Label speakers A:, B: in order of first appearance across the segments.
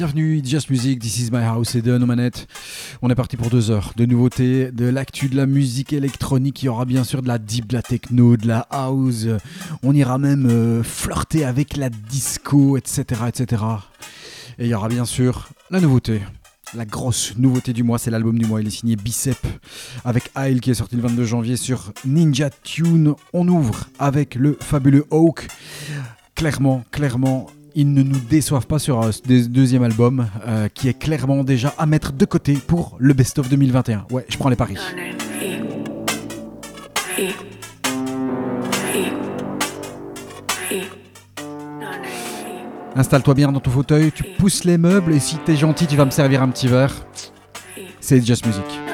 A: Bienvenue, Just Music, This is my house et de manettes. On est parti pour deux heures de nouveautés, de l'actu de la musique électronique. Il y aura bien sûr de la deep, de la techno, de la house. On ira même euh, flirter avec la disco, etc., etc. Et il y aura bien sûr la nouveauté. La grosse nouveauté du mois, c'est l'album du mois. Il est signé Bicep avec Isle qui est sorti le 22 janvier sur Ninja Tune. On ouvre avec le fabuleux Hawk. Clairement, clairement, ils ne nous déçoivent pas sur un deuxième album euh, qui est clairement déjà à mettre de côté pour le best-of 2021. Ouais, je prends les paris. Installe-toi bien dans ton fauteuil, tu pousses les meubles et si t'es gentil, tu vas me servir un petit verre. C'est Just Music.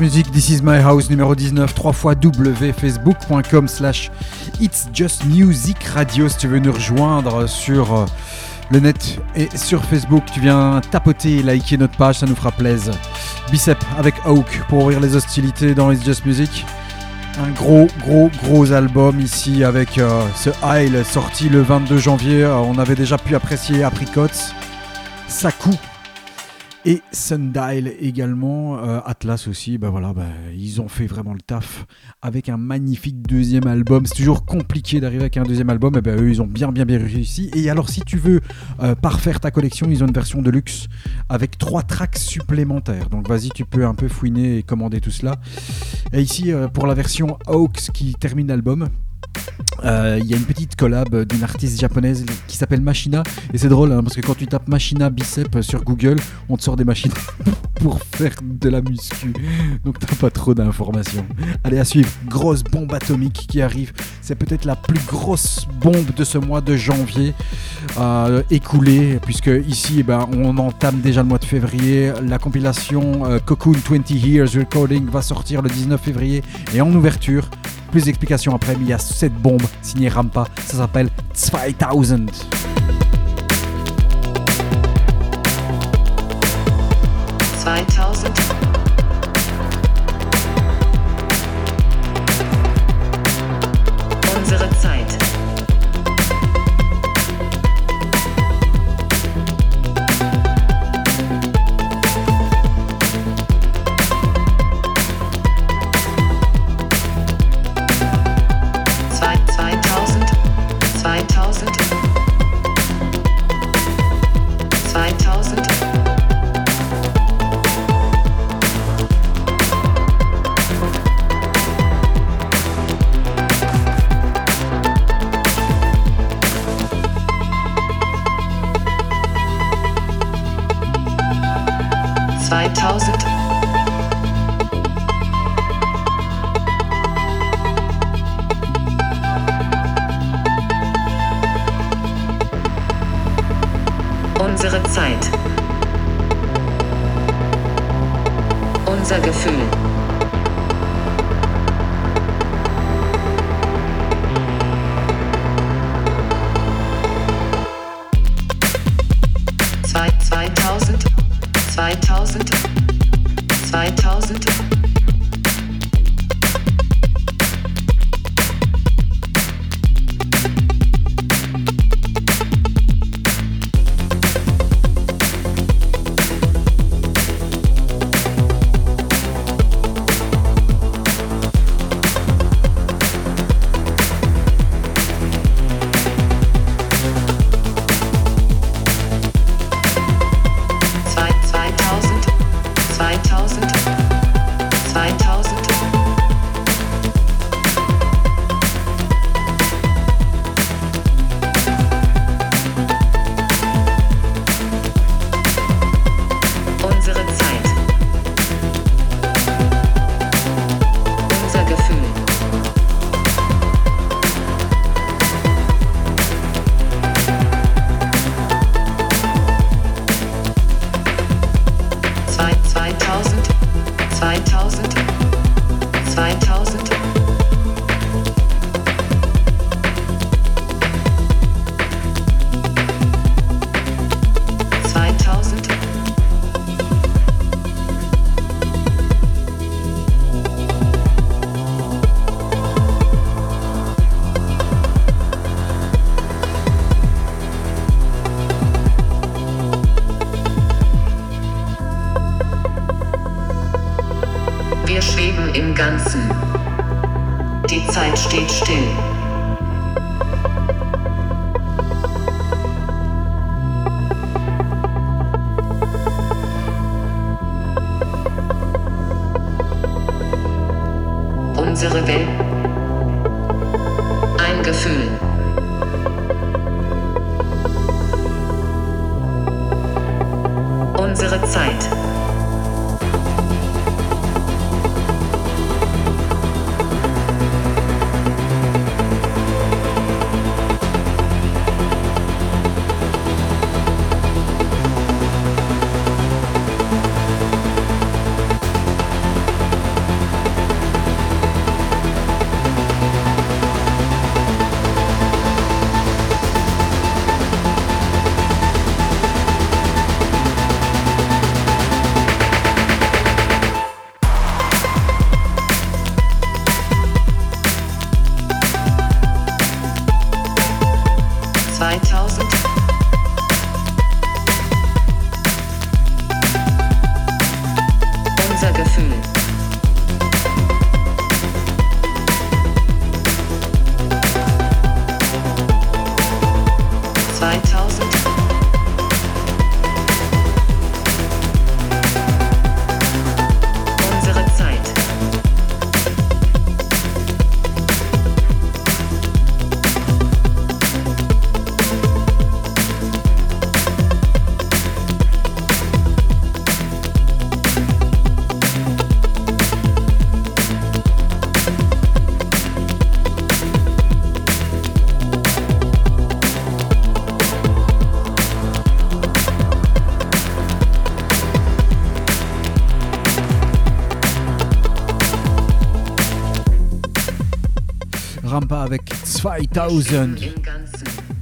A: Music, This is my house numéro 19, 3 fois www.facebook.com slash It's Just Music Radio si tu veux nous rejoindre sur euh, le net et sur Facebook. Tu viens tapoter et liker notre page, ça nous fera plaisir. Bicep avec Oak pour ouvrir les hostilités dans It's Just Music. Un gros, gros, gros album ici avec euh, ce Isle sorti le 22 janvier. Euh, on avait déjà pu apprécier Apricots, Saku et Sundial également, euh, Atlas aussi, bah bah, ils ont fait vraiment le taf avec un magnifique deuxième album. C'est toujours compliqué d'arriver avec un deuxième album, et ben eux ils ont bien bien bien réussi. Et alors si tu veux euh, parfaire ta collection, ils ont une version de luxe avec trois tracks supplémentaires. Donc vas-y, tu peux un peu fouiner et commander tout cela. Et ici euh, pour la version Hawks qui termine l'album, euh, il y a une petite collab d'une artiste japonaise qui s'appelle Machina et c'est drôle hein, parce que quand tu tapes Machina bicep sur Google on te sort des machines pour faire de la muscu. Donc t'as pas trop d'informations. Allez à suivre. Grosse bombe atomique qui arrive. C'est peut-être la plus grosse bombe de ce mois de janvier euh, écoulé puisque ici eh ben, on entame déjà le mois de février. La compilation euh, Cocoon 20 Years Recording va sortir le 19 février. Et en ouverture plus d'explications après, mais il y a cette bombe signée Rampa. Ça s'appelle 2000.
B: 2000.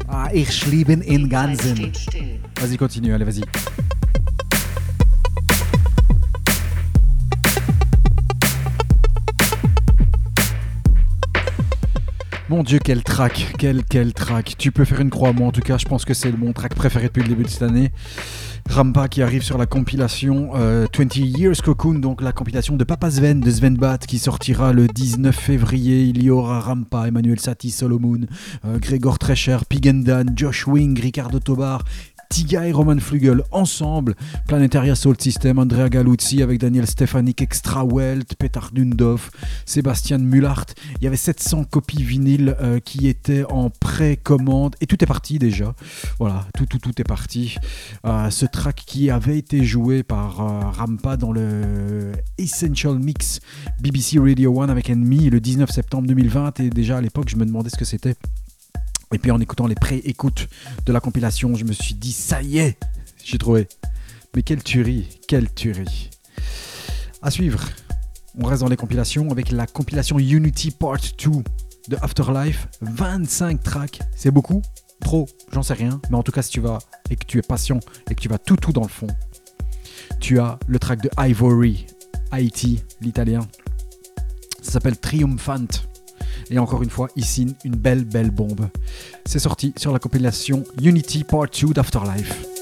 A: Ah, ich liebe in Vas-y, continue, allez, vas-y. Mon dieu, quel track, quel, quel track. Tu peux faire une croix, moi en tout cas, je pense que c'est mon track préféré depuis le début de cette année. Rampa qui arrive sur la compilation euh, 20 Years Cocoon, donc la compilation de Papa Sven, de Sven Bat, qui sortira le 19 février. Il y aura Rampa, Emmanuel Satie, Solomon, euh, Grégor Trecher, Pigendan, Josh Wing, Ricardo Tobar, Tiga et Roman Flugel ensemble, Planetaria Soul System, Andrea Galuzzi avec Daniel Stefanik, Extra Welt, Petar Dundov, Sébastien Mullart. Il y avait 700 copies vinyles euh, qui étaient en précommande et tout est parti déjà. Voilà, tout, tout, tout est parti. Euh, ce track qui avait été joué par euh, Rampa dans le Essential Mix BBC Radio 1 avec Enemy le 19 septembre 2020 et déjà à l'époque je me demandais ce que c'était. Et puis en écoutant les pré-écoutes de la compilation, je me suis dit, ça y est, j'ai trouvé. Mais quelle tuerie, quelle tuerie. À suivre, on reste dans les compilations avec la compilation Unity Part 2 de Afterlife. 25 tracks, c'est beaucoup Trop J'en sais rien. Mais en tout cas, si tu vas et que tu es patient et que tu vas tout tout dans le fond, tu as le track de Ivory, Haïti, l'italien. Ça s'appelle Triumphant. Et encore une fois, ici, une belle, belle bombe. C'est sorti sur la compilation Unity Part 2 d'Afterlife.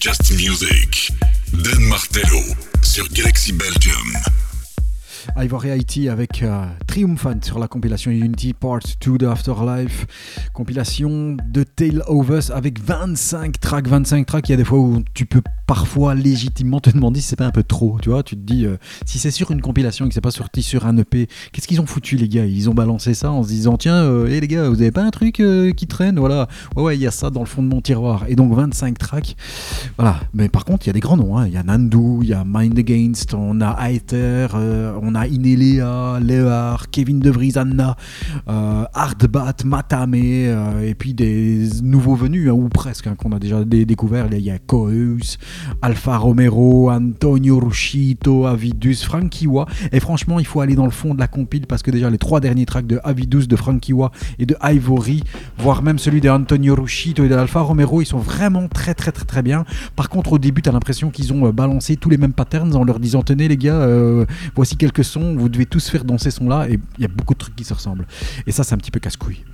C: Just
D: Music, Dan Martello sur Galaxy Belgium.
A: Ivory Haiti avec euh, Triumphant sur la compilation Unity Part 2 de Afterlife Compilation de Tale of Us avec 25 tracks. 25 tracks, il y a des fois où tu peux parfois légitimement te demander si c'est pas un peu trop. Tu vois, tu te dis, euh, si c'est sur une compilation et que c'est pas sorti sur un EP, qu'est-ce qu'ils ont foutu les gars? Ils ont balancé ça en se disant, tiens, euh, hé les gars, vous avez pas un truc euh, qui traîne? Voilà, ouais, ouais, il y a ça dans le fond de mon tiroir. Et donc 25 tracks. Voilà, mais par contre, il y a des grands noms. hein. Il y a Nandu, il y a Mind Against, on a Aether, euh, on a Inelea, Lear, Kevin De Vries, Anna, Hardbat, Matame, euh, et puis des nouveaux venus, hein, ou presque, hein, qu'on a déjà dé- découvert. Il y a Coeus, Alfa Romero, Antonio Rushito, Avidus, Frankiwa. Et franchement, il faut aller dans le fond de la compile parce que déjà les trois derniers tracks de Avidus, de Frankiwa et de Ivory, voire même celui de Antonio Rushito et de Alfa Romero, ils sont vraiment très très très très bien. Par contre, au début, tu as l'impression qu'ils ont euh, balancé tous les mêmes patterns en leur disant Tenez les gars, euh, voici quelques sons, vous devez tous faire danser ce son-là. Et il y a beaucoup de trucs qui se ressemblent. Et ça, c'est un petit peu casse-couille.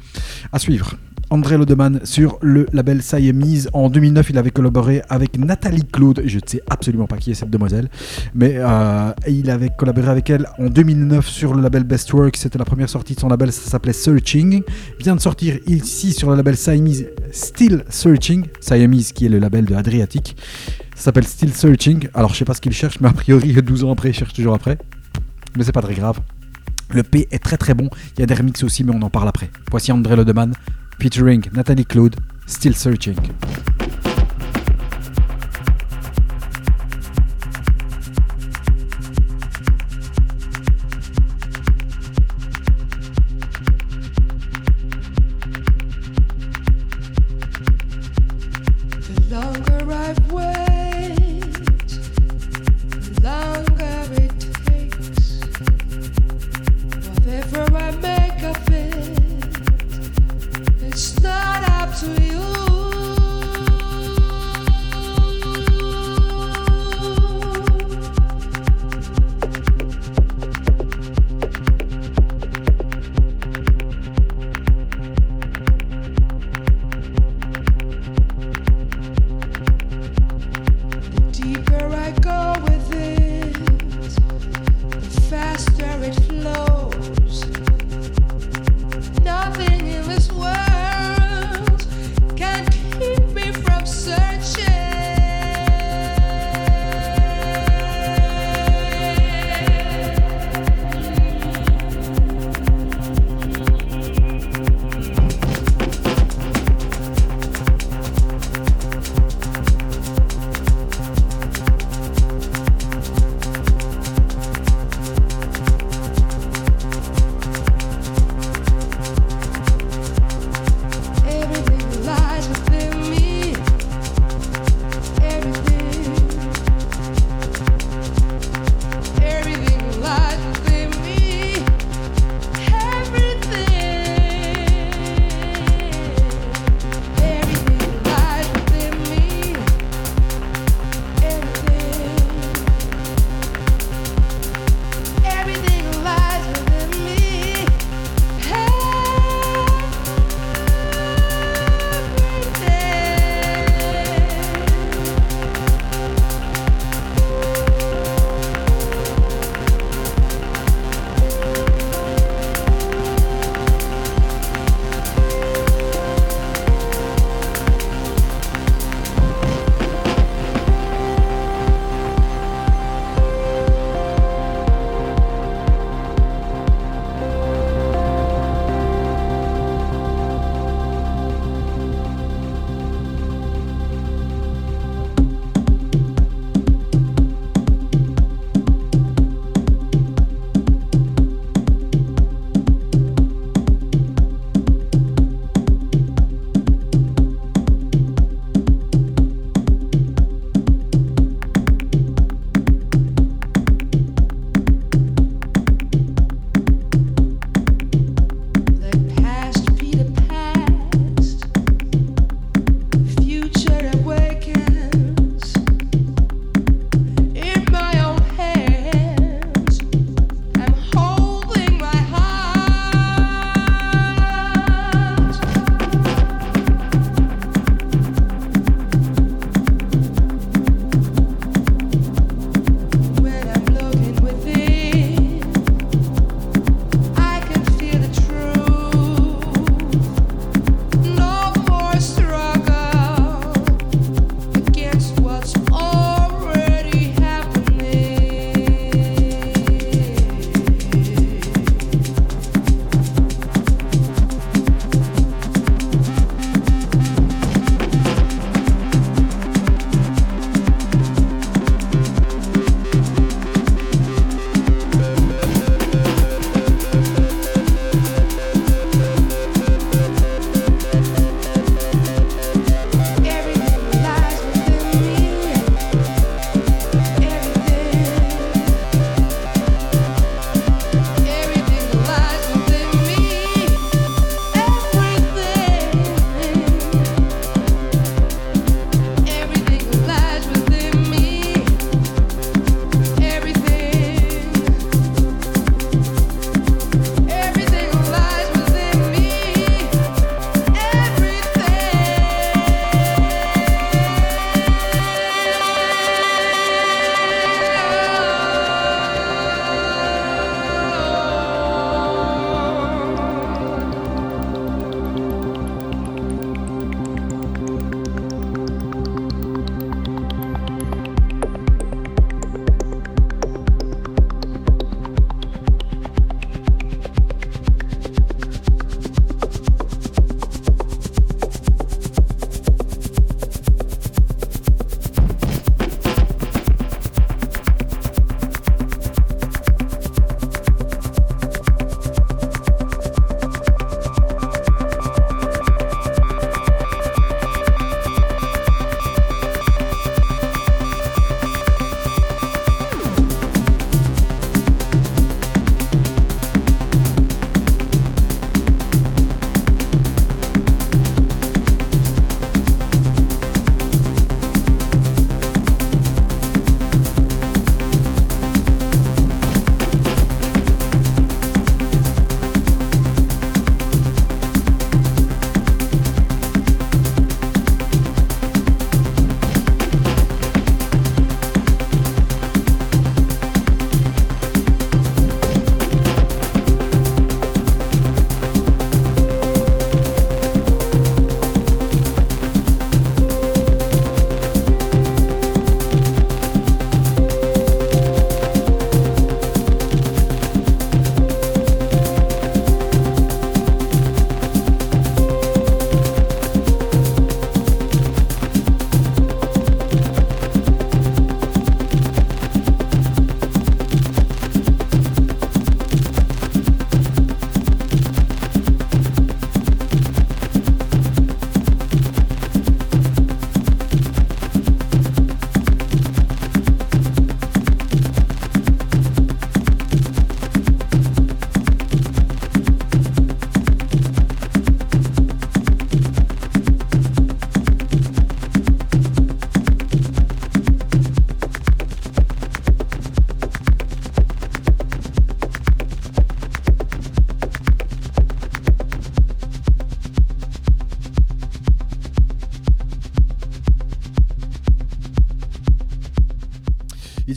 A: À suivre. André Lodeman sur le label Siamese. En 2009, il avait collaboré avec Nathalie Claude. Je ne sais absolument pas qui est cette demoiselle, mais euh, il avait collaboré avec elle en 2009 sur le label Best Work. C'était la première sortie de son label, ça s'appelait Searching. Vient de sortir ici sur le label Siamese Still Searching. Siamese qui est le label de Adriatic. Ça s'appelle Still Searching. Alors je sais pas ce qu'il cherche, mais a priori 12 ans après, il cherche toujours après. Mais c'est pas très grave. Le P est très très bon. Il y a des remixes aussi, mais on en parle après. Voici André Lodeman, featuring Nathalie Claude, Still Searching.
C: Whatever I make of it, it's not up to you.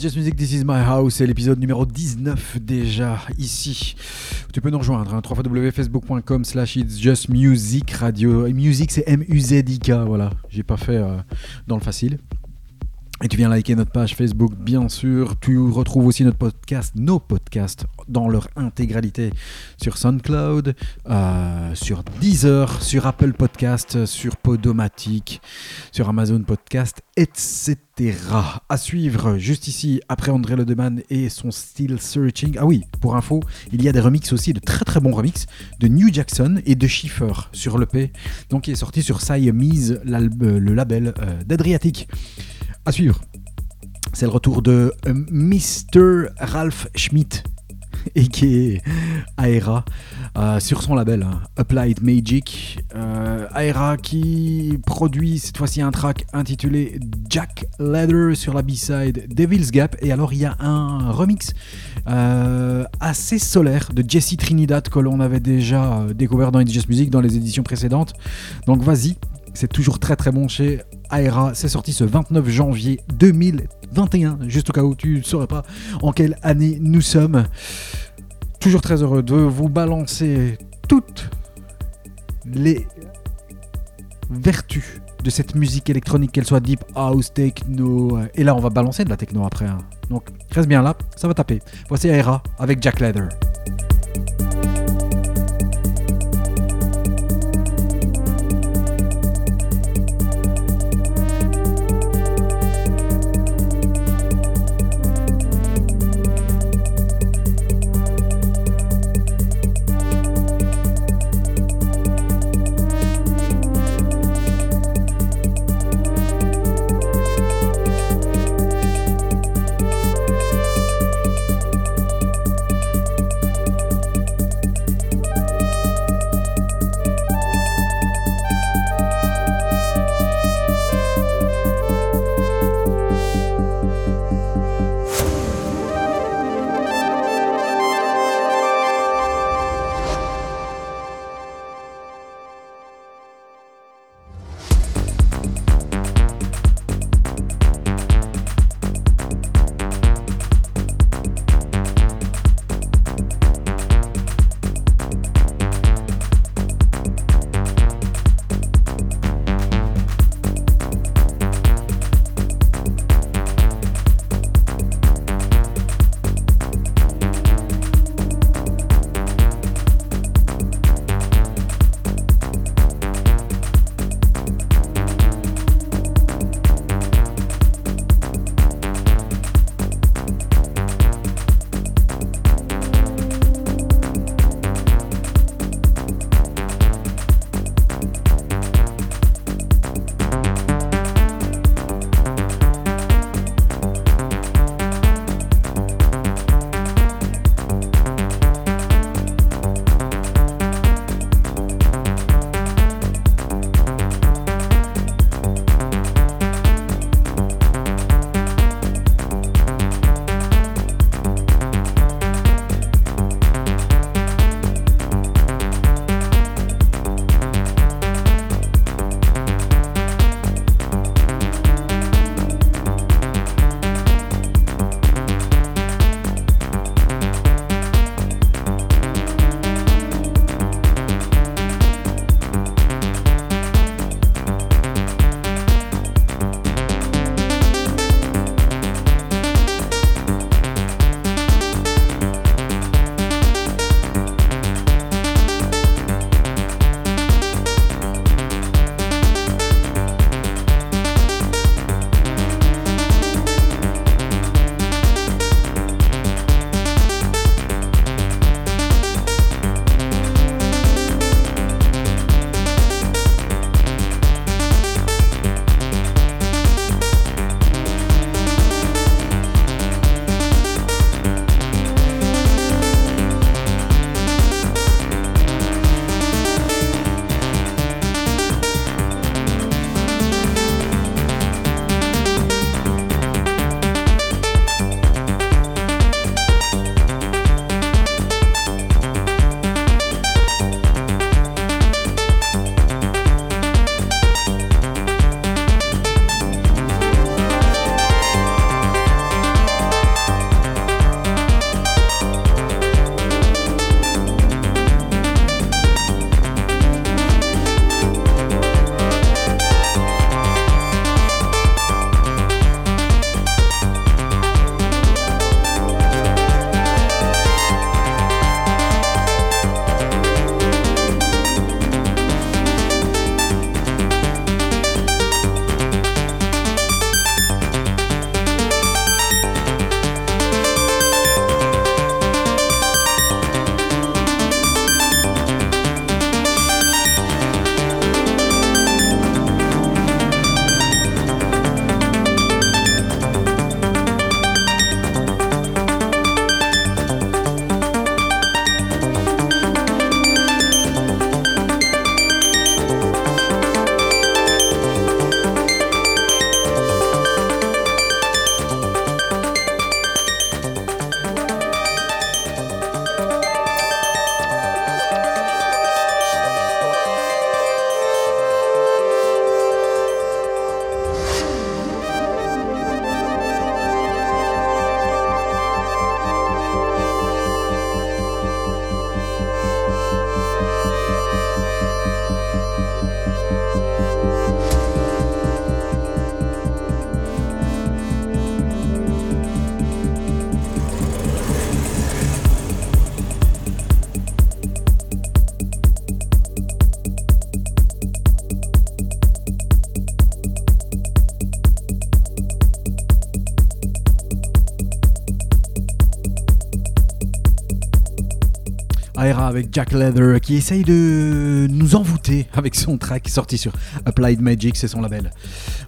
A: Just Music, This Is My House, c'est l'épisode numéro 19 déjà ici. Tu peux nous rejoindre, hein, www.facebook.com slash It's Just Music Radio. Music c'est M-U-Z-I-K, voilà, j'ai pas fait euh, dans le facile. Et tu viens liker notre page Facebook, bien sûr. Tu retrouves aussi notre podcast, nos podcasts, dans leur intégralité sur SoundCloud, euh, sur Deezer, sur Apple Podcast, sur Podomatic, sur Amazon Podcast, etc. À suivre juste ici, après André Ledeman et son Still Searching. Ah oui, pour info, il y a des remixes aussi, de très très bons remixes, de New Jackson et de Schiffer sur l'EP, donc il est sorti sur Siamese, le label euh, d'Adriatic. À suivre, c'est le retour de Mr. Ralph Schmidt, et qui est Aera, euh, sur son label hein, Applied Magic. Euh, Aera qui produit cette fois-ci un track intitulé Jack Leather sur la B-side Devil's Gap. Et alors il y a un remix euh, assez solaire de Jesse Trinidad que l'on avait déjà découvert dans Indigenous Music dans les éditions précédentes. Donc vas-y, c'est toujours très très bon chez Aera. C'est sorti ce 29 janvier 2021, juste au cas où tu ne saurais pas en quelle année nous sommes. Toujours très heureux de vous balancer toutes les vertus de cette musique électronique, qu'elle soit deep house, techno. euh, Et là, on va balancer de la techno après. hein. Donc, reste bien là, ça va taper. Voici Aera avec Jack Leather.
C: Jack
A: Leather qui essaye de nous envoûter avec son track sorti sur Applied Magic, c'est son label.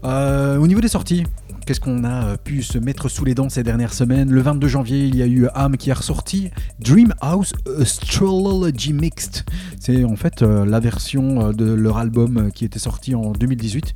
A: Euh, au niveau des sorties, qu'est-ce qu'on a pu se mettre sous les dents ces dernières semaines? Le 22 janvier, il y a eu Am qui a ressorti Dream House Astrology Mixed. C'est en fait euh, la version euh, de leur album qui était sorti en 2018,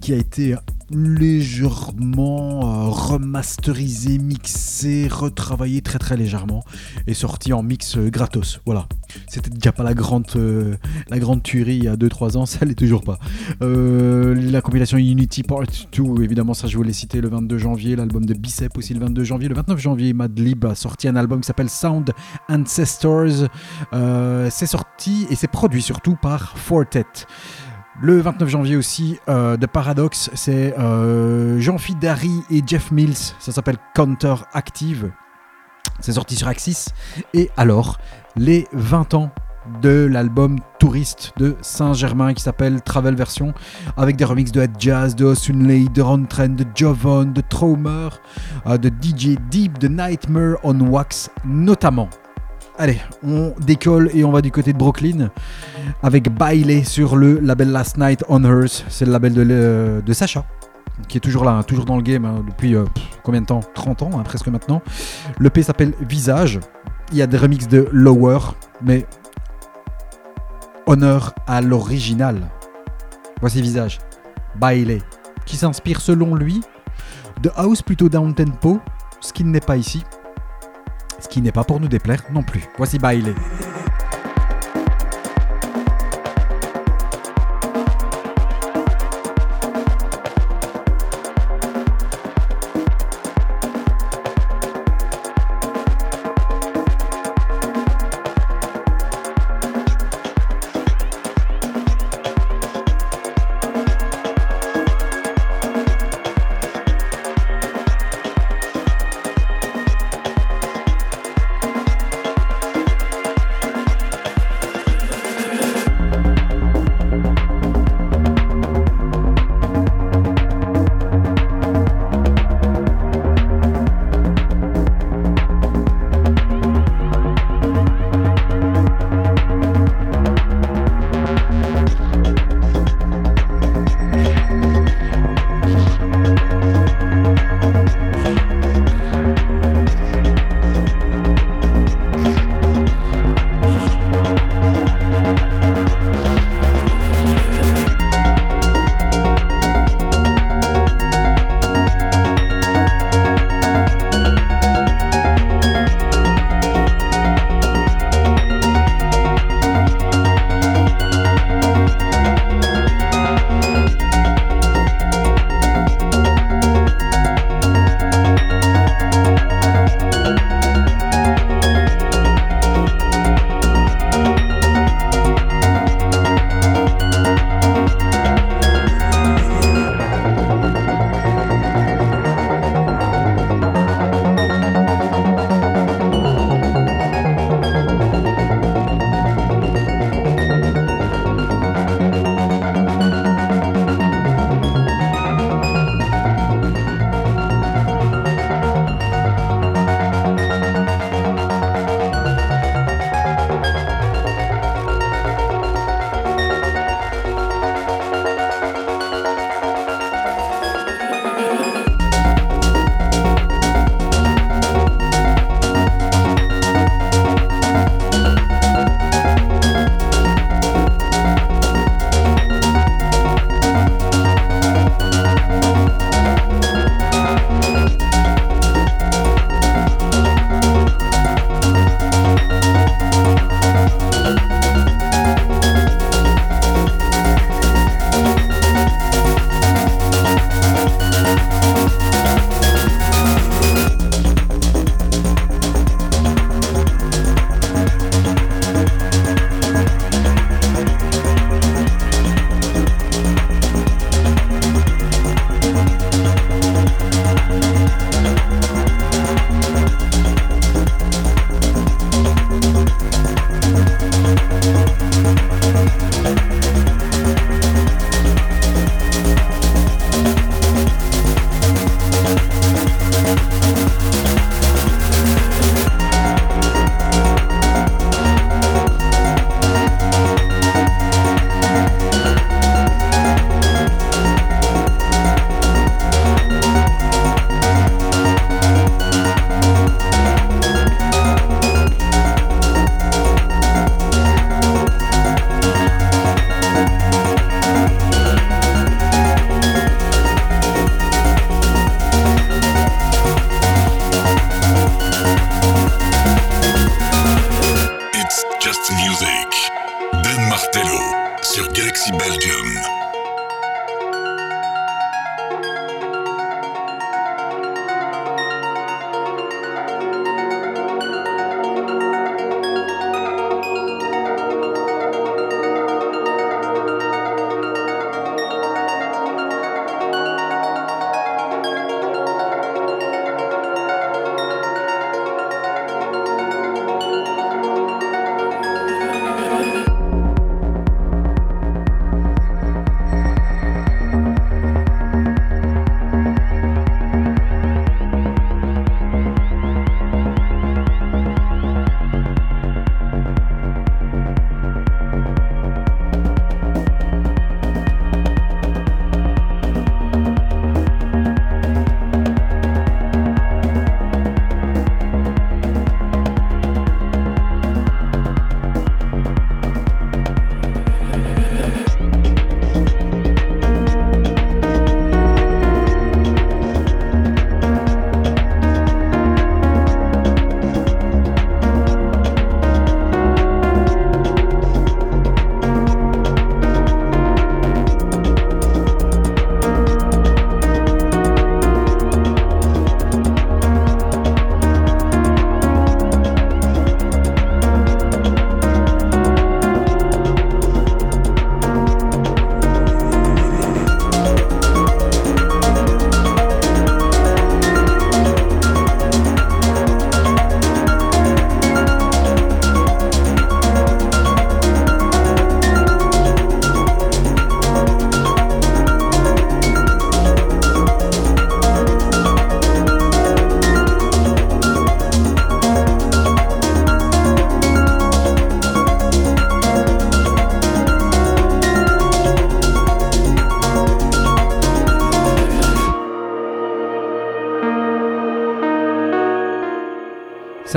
A: qui a été légèrement euh, remasterisé, mixé, retravaillé très très légèrement et sorti en mix euh, gratos. Voilà. C'était déjà pas la grande, euh, la grande tuerie il y a 2-3 ans, ça l'est toujours pas. La compilation Unity Part 2, évidemment, ça je vous l'ai cité le 22 janvier. L'album de Bicep aussi le 22 janvier. Le 29 janvier, Madlib a sorti un album qui s'appelle Sound Ancestors. C'est sorti et c'est produit surtout par Fortet. Le 29 janvier aussi, euh, de Paradox, c'est euh, Jean-Philippe Darry et Jeff Mills. Ça s'appelle Counter Active. C'est sorti sur Axis. Et alors, les 20 ans de l'album Touriste de Saint-Germain qui s'appelle Travel Version avec des remixes de Head Jazz, de Osunley, de Ron Trent, de Jovan, de Traumer, euh, de DJ Deep, de Nightmare on Wax notamment. Allez, on décolle et on va du côté de Brooklyn avec Bailey sur le label Last Night on Earth. C'est le label de, Sacha qui est toujours là, hein, toujours dans le game hein, depuis euh, combien de temps? 30 ans, hein, presque maintenant. Le P s'appelle Visage. Il y a des remixes de Lower, mais honneur à l'original. Voici Visage, Bailey, qui s'inspire selon lui de house plutôt down tempo, ce qui n'est pas ici. Ce qui n'est pas pour nous déplaire non plus. Voici Bailey.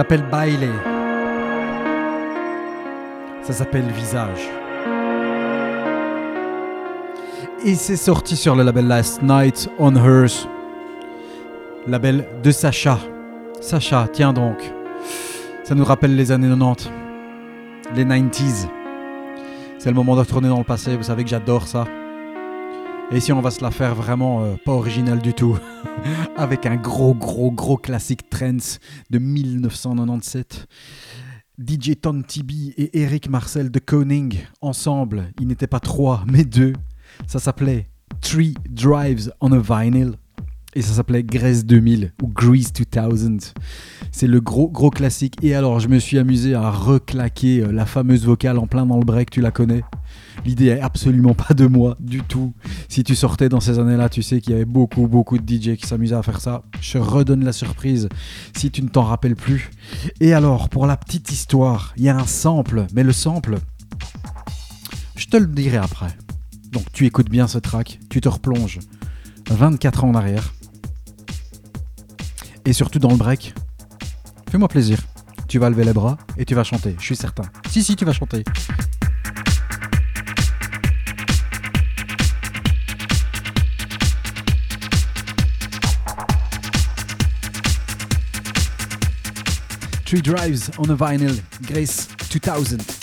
A: S'appelle Baile. Ça s'appelle Visage. Et c'est sorti sur le label Last Night on Earth. Label de Sacha. Sacha, tiens donc. Ça nous rappelle les années 90. Les 90s. C'est le moment de retourner dans le passé, vous savez que j'adore ça. Et si on va se la faire vraiment euh, pas original du tout, avec un gros gros gros classique trance de 1997. DJ Ton TB et Eric Marcel de Koning, ensemble, ils n'étaient pas trois, mais deux. Ça s'appelait Three Drives on a Vinyl. Et ça s'appelait Grease 2000 ou Grease 2000. C'est le gros gros classique. Et alors, je me suis amusé à reclaquer euh, la fameuse vocale en plein dans le break, tu la connais L'idée est absolument pas de moi du tout. Si tu sortais dans ces années-là, tu sais qu'il y avait beaucoup, beaucoup de DJ qui s'amusaient à faire ça. Je redonne la surprise si tu ne t'en rappelles plus. Et alors, pour la petite histoire, il y a un sample, mais le sample, je te le dirai après. Donc tu écoutes bien ce track, tu te replonges 24 ans en arrière. Et surtout dans le break, fais-moi plaisir. Tu vas lever les bras et tu vas chanter, je suis certain. Si, si, tu vas chanter. Three Drives on a Vinyl, Grace 2000.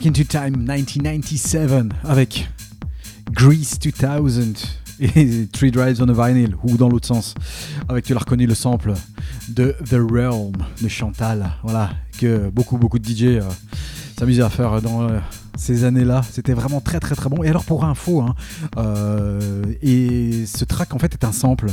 A: Back into Time 1997 avec Grease 2000 et Three Drives on a Vinyl ou dans l'autre sens avec tu l'as reconnu le sample de The Realm de Chantal voilà que beaucoup beaucoup de DJ euh, s'amusaient à faire dans euh, ces années-là. C'était vraiment très très très bon. Et alors pour info, hein, euh, et ce track en fait est un sample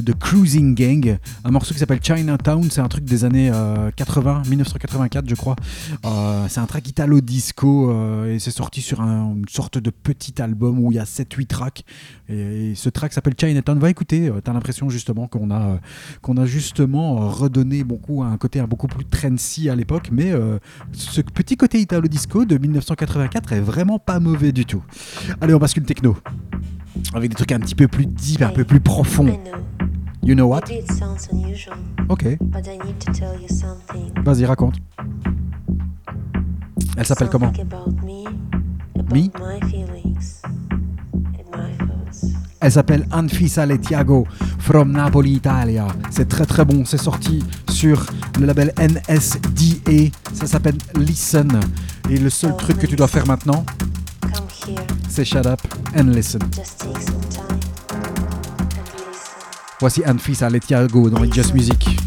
A: de Cruising Gang, un morceau qui s'appelle Chinatown. C'est un truc des années 80, 1984 je crois. Euh, c'est un track italo disco euh, et c'est sorti sur un- une sorte de petit album où il y a 7-8 tracks. Et, ce track s'appelle Chinatown. Va écouter. euh, T'as l'impression justement qu'on a euh, a justement euh, redonné beaucoup un côté beaucoup plus trendy à l'époque, mais euh, ce petit côté italo disco de 1984 est vraiment pas mauvais du tout. Allez, on bascule techno. Avec des trucs un petit peu plus deep, un peu plus profonds. You know what?
E: Maybe it sounds unusual,
A: Ok,
E: but I need to tell you something.
A: vas-y, raconte. Elle s'appelle comment?
E: me, about
A: Me?
E: my feelings, and my thoughts.
A: Elle s'appelle Anfisa Letiago from Napoli, Italia. C'est très très bon. C'est sorti sur le label NSDA. Ça s'appelle Listen. Et le seul truc que tu dois faire maintenant, c'est shut up and listen.
E: just take some time
A: Voici Anfisa Letiago dans Just Music.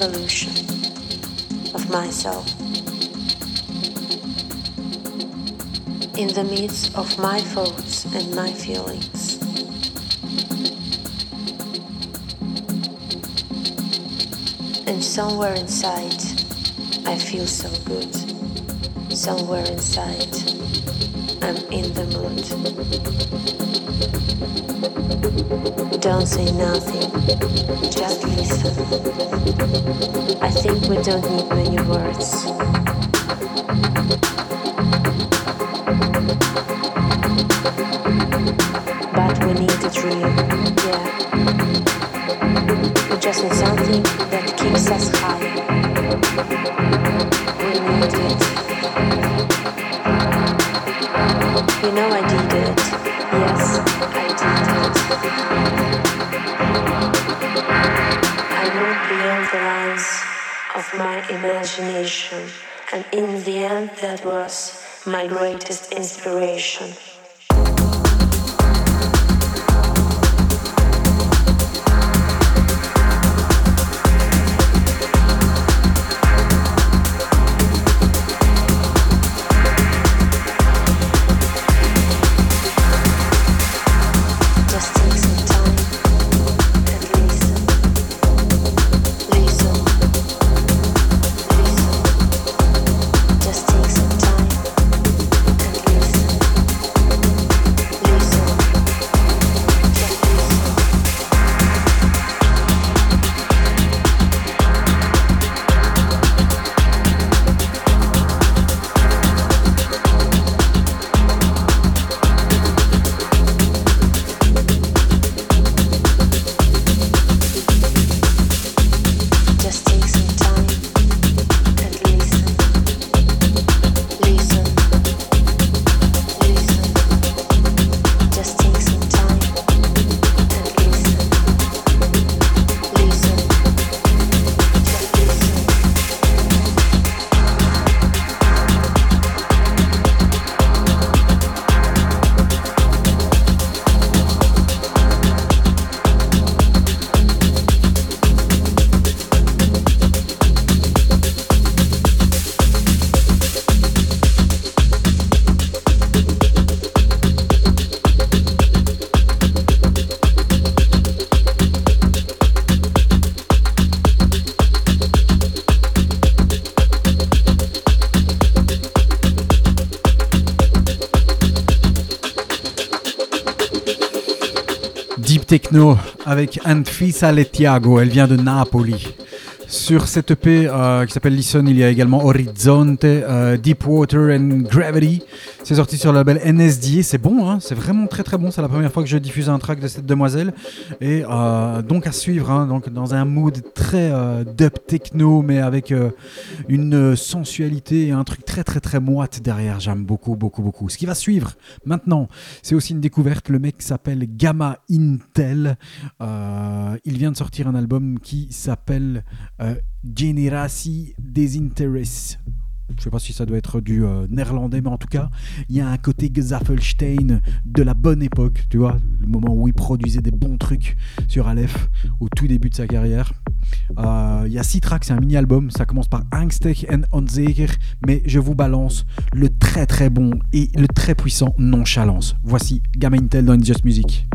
E: Evolution of myself. In the midst of my thoughts and my feelings. And somewhere inside, I feel so good. Somewhere inside, I'm in the mood. Don't say nothing, just listen. I think we don't need many words. Greatest inspiration.
A: Techno avec Anfisa Letiago, elle vient de Napoli. Sur cette EP euh, qui s'appelle Listen, il y a également Horizonte, euh, Deep Water and Gravity. C'est sorti sur le label NSDA. C'est bon, hein, c'est vraiment très très bon. C'est la première fois que je diffuse un track de cette demoiselle. Et euh, donc à suivre, hein, donc dans un mood très euh, dub techno, mais avec euh, une sensualité et un truc très très très moite derrière. J'aime beaucoup beaucoup beaucoup. Ce qui va suivre maintenant, c'est aussi une découverte. Le mec s'appelle Gamma Intel. Euh, il vient de sortir un album qui s'appelle Generasi Desinteresse. Je sais pas si ça doit être du euh, néerlandais, mais en tout cas, il y a un côté Xaffelstein de la bonne époque, tu vois, le moment où il produisait des bons trucs sur Aleph au tout début de sa carrière. Euh, Il y a six tracks, c'est un mini-album, ça commence par Angstig and Onzeker, mais je vous balance le très très bon et le très puissant Nonchalance. Voici Gamma Intel dans Just Music.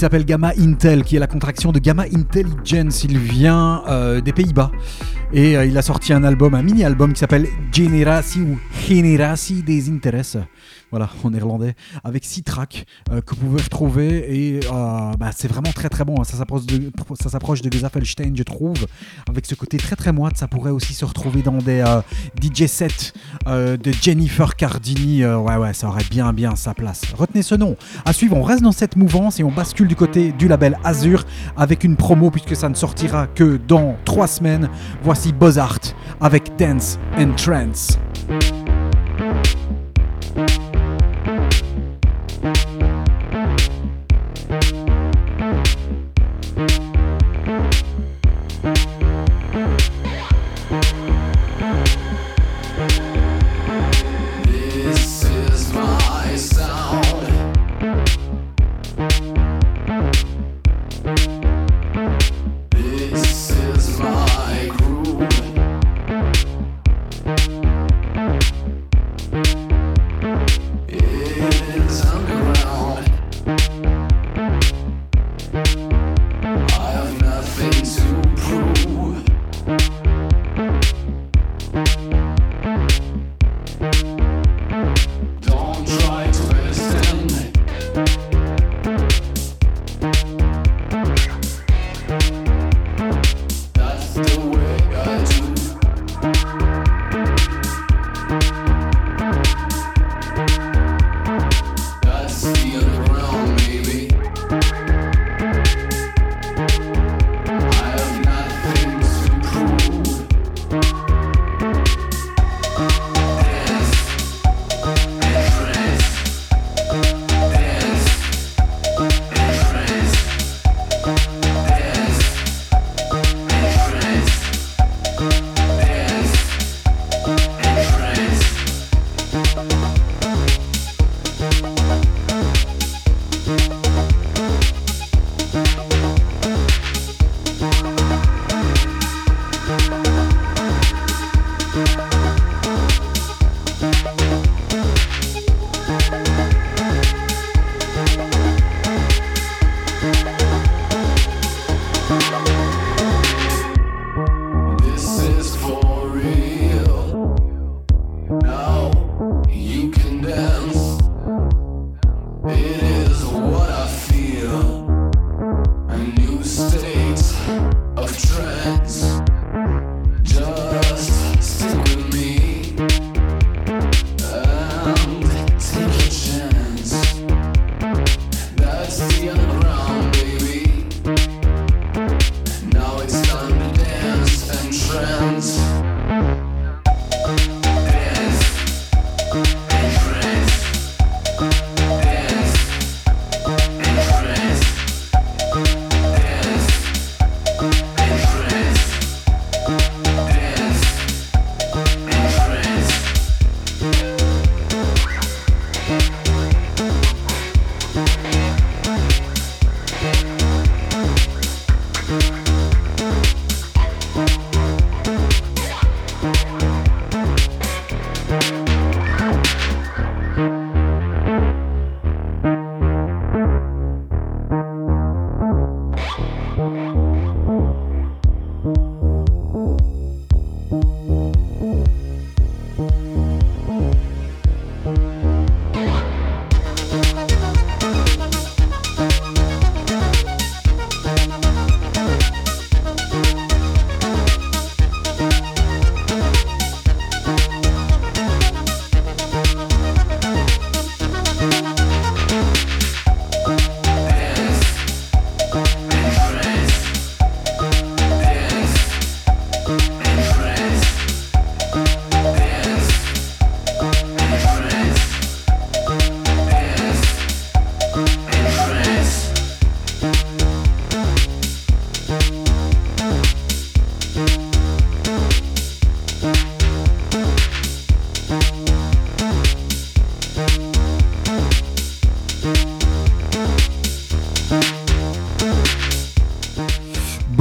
F: S'appelle Gamma Intel, qui est la contraction de Gamma Intelligence. Il vient euh, des Pays-Bas. Et euh, il a sorti un album, un mini-album qui s'appelle Generatie ou Generatie des Interests. Voilà, en néerlandais, avec six tracks euh, que vous pouvez retrouver. Et euh, bah, c'est vraiment très très bon. hein. Ça s'approche de, ça je trouve. Avec ce côté très très moite. Ça pourrait aussi se retrouver dans des euh, DJ sets de Jennifer Cardini. Ouais, ouais, ça aurait bien bien sa place. Retenez ce nom. À suivre, on reste dans cette mouvance et on bascule du côté du label Azur avec une promo puisque ça ne sortira que dans trois semaines. Voici Bozart avec Dance and Trance.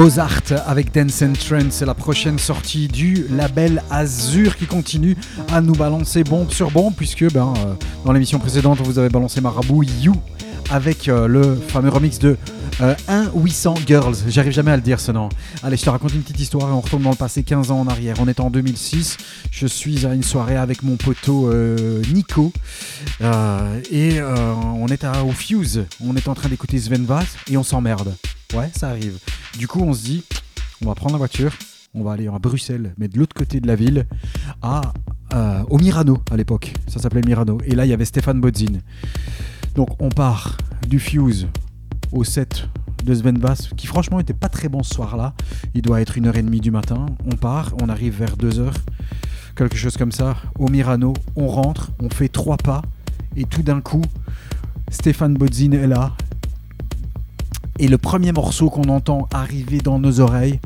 F: Bozart avec Dance and Trance, c'est la prochaine sortie du label Azur qui continue à nous balancer bombe sur bombe puisque ben, euh, dans l'émission précédente vous avait balancé Marabout You
A: avec euh, le fameux remix de euh, 1 800 Girls. J'arrive jamais à le dire ce nom. Allez, je te raconte une petite histoire et on retourne dans le passé 15 ans en arrière. On est en 2006. Je suis à une soirée avec mon poteau euh, Nico et on est à, au Fuse. On est en train d'écouter Sven Vath et on s'emmerde. Ouais, ça arrive. Du coup, on se dit, on va prendre la voiture. On va aller à Bruxelles, mais de l'autre côté de la ville, à, euh, au Mirano à l'époque. Ça s'appelait Mirano. Et là, il y avait Stéphane Bodzin. Donc, on part du Fuse au set de Sven Vath, qui franchement était pas très bon ce soir-là. Il doit être 1h30 du matin. On part, on arrive vers 2h, quelque chose comme ça, au Mirano. On rentre, on fait trois pas, et tout d'un coup, Stéphane Bodzin est là. Et le premier morceau qu'on entend arriver dans nos oreilles,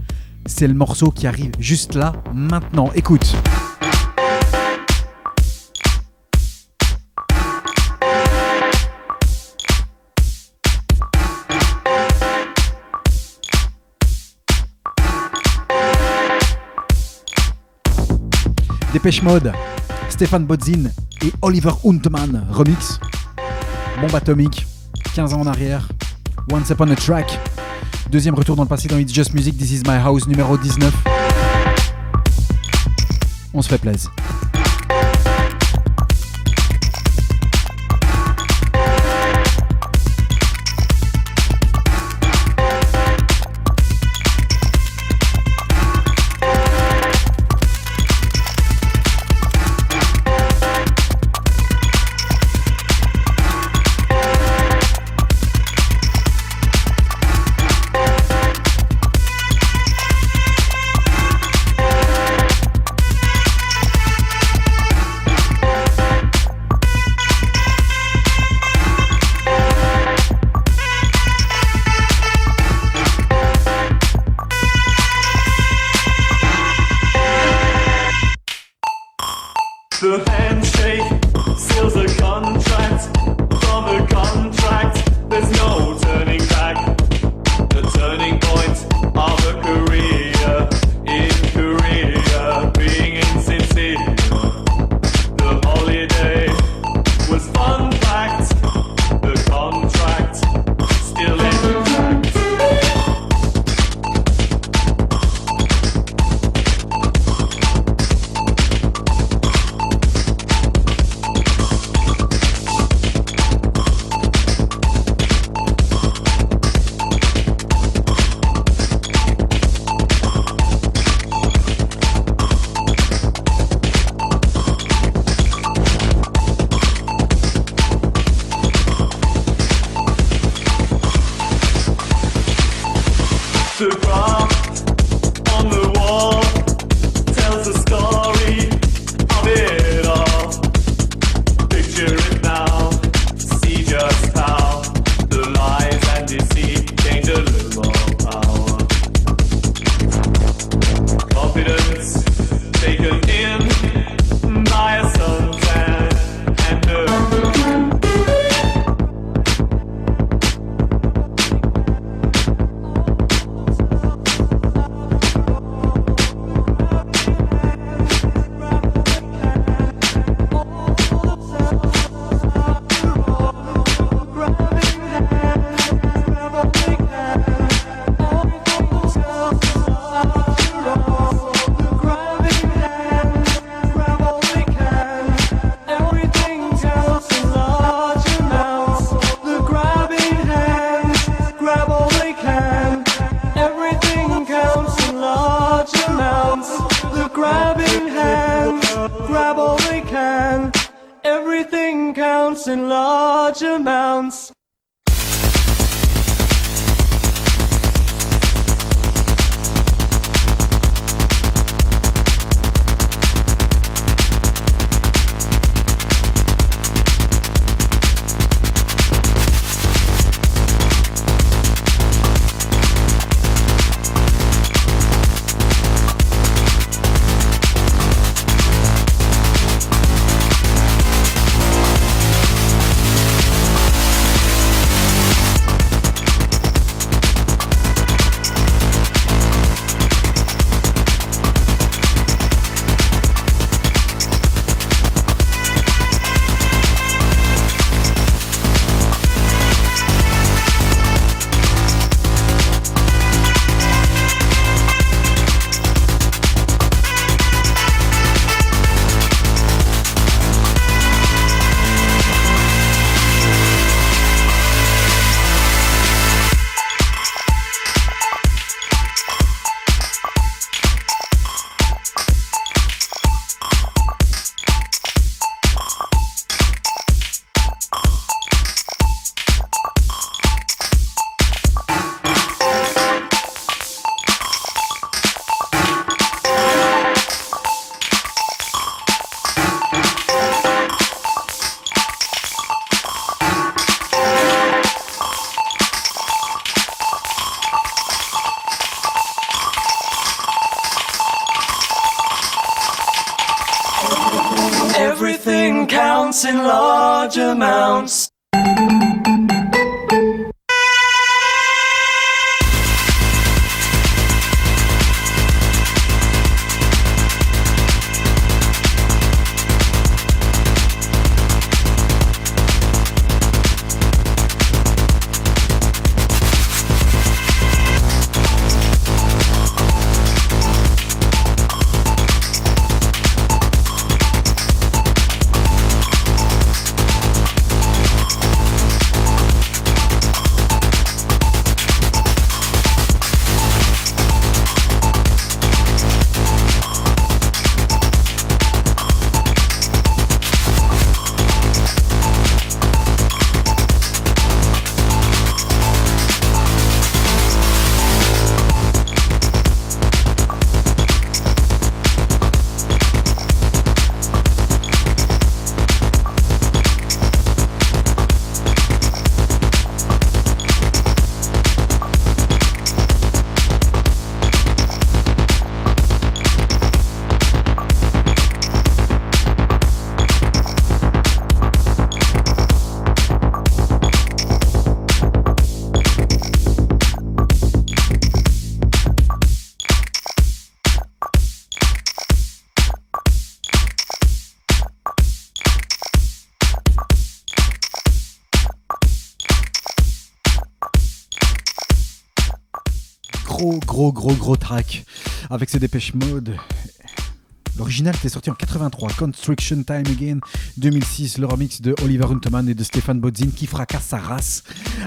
A: c'est le morceau qui arrive juste là, maintenant. Écoute. Dépêche Mode, Stéphane Bodzin et Oliver Huntman remix. Bombe atomique, 15 ans en arrière. Once Upon a Track. Deuxième retour dans le passé dans It's Just Music, This Is My House numéro 19. On se fait plaisir. Gros, gros, gros, track avec ses dépêches mode. L'original était sorti en 83, Construction Time Again 2006, le remix de Oliver Huntemann et de Stéphane Bodzin qui fracasse sa race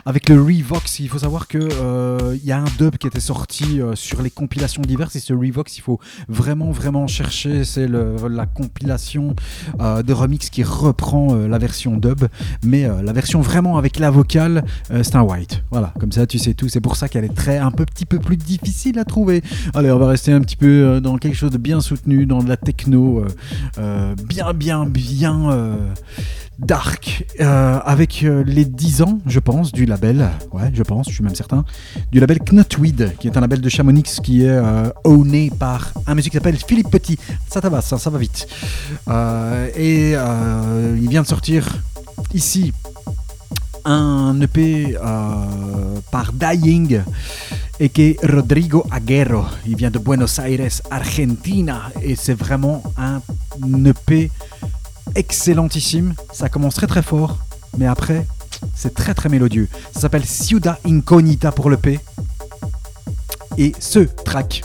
A: avec le Revox. Il faut savoir que euh, il y a un dub qui était sorti euh, sur les compilations diverses et ce Revox, il faut vraiment vraiment chercher. C'est la compilation euh, de remix qui reprend la version dub, mais la version vraiment avec la vocale, c'est un white. Voilà, comme ça tu sais tout. C'est pour ça qu'elle est très un peu petit peu plus difficile à trouver. Allez, on va rester un petit peu dans quelque chose de bien soutenu, dans de la techno, bien, bien, bien dark, avec les 10 ans, je pense, du label, ouais, je pense, je suis même certain, du label Knotweed, qui est un label de Chamonix qui est euh, owné par un monsieur qui s'appelle Philippe Petit. Ça, ça va, ça, ça va vite. Euh, et euh, il vient de sortir ici un EP par Dying et qui est Rodrigo Aguero. Il vient de Buenos Aires, Argentina, et c'est vraiment un EP excellentissime. Ça commence très très fort, mais après, c'est très très mélodieux. Ça s'appelle Ciudad Incognita pour l'EP. Et ce track,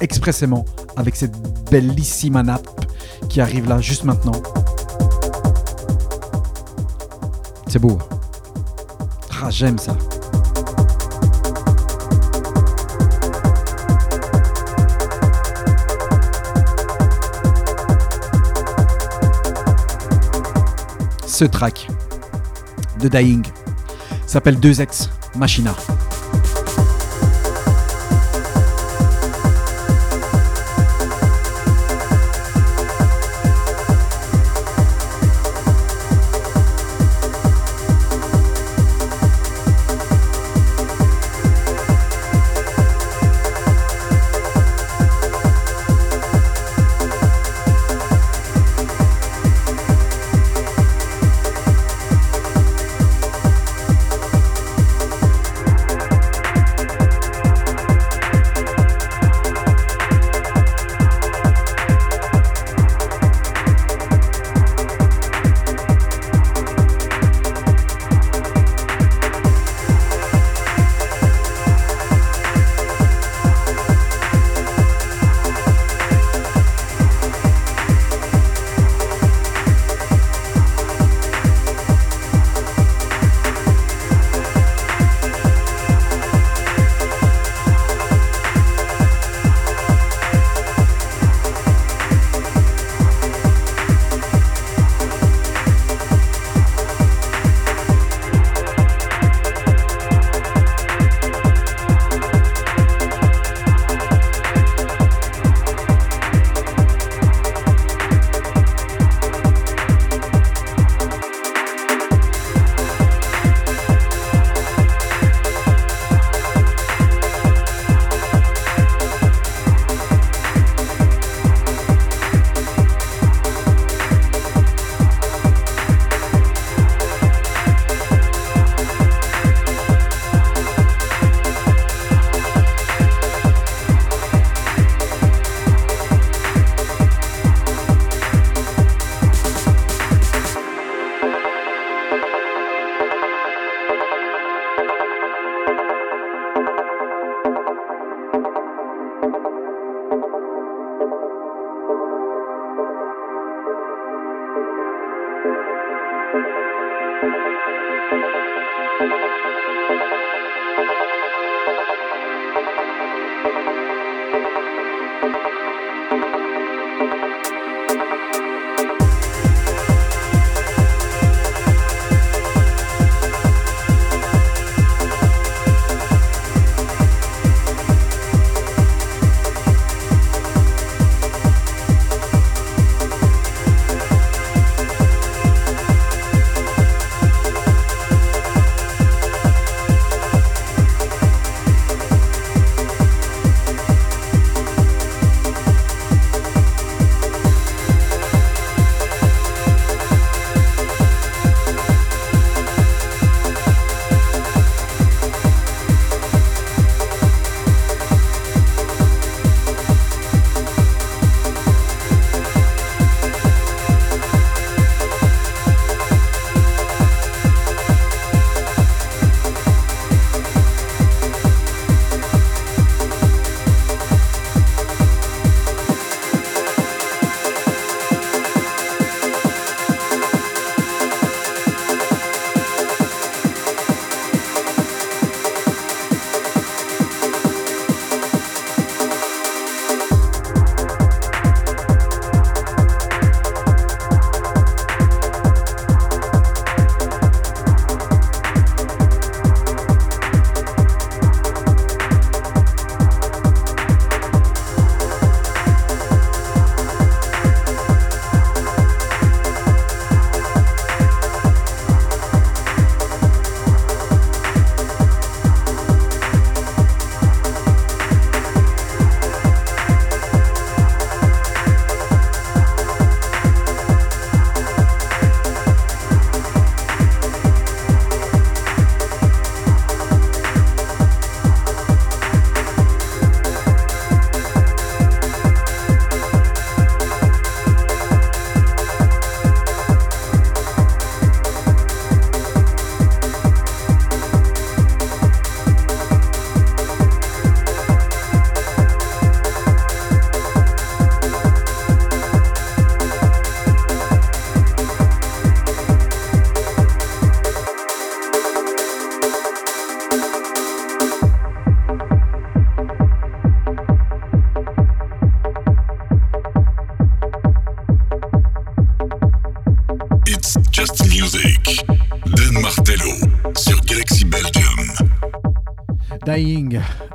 A: expressément, avec cette bellissima nappe qui arrive là juste maintenant. C'est beau. Ah, j'aime ça. Ce track de Dying s'appelle 2X Machina.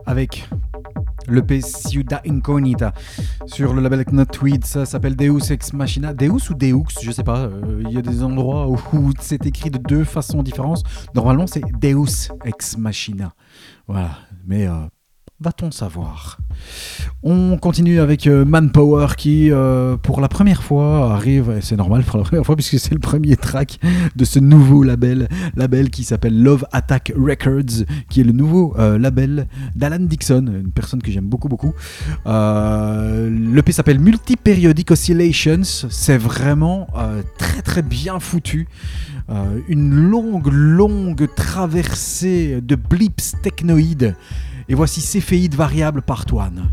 A: Avec l'EP Ciudad Incognita sur le label Knotweed. Ça s'appelle Deus Ex Machina. Deus ou Deux, je sais pas. euh, Il y a des endroits où, où c'est écrit de deux façons différentes. Normalement, c'est Deus Ex Machina. Voilà. Mais euh, va-t-on savoir? On continue avec euh, Manpower qui, euh, pour la première fois, arrive, et c'est normal pour la première fois puisque c'est le premier track de ce nouveau label, label qui s'appelle Love Attack Records, qui est le nouveau euh, label d'Alan Dixon, une personne que j'aime beaucoup beaucoup. Euh, s'appelle Multiperiodic Oscillations, c'est vraiment très très bien foutu. Une longue longue traversée de blips technoïdes. Et voici Céphéide variable par Toine.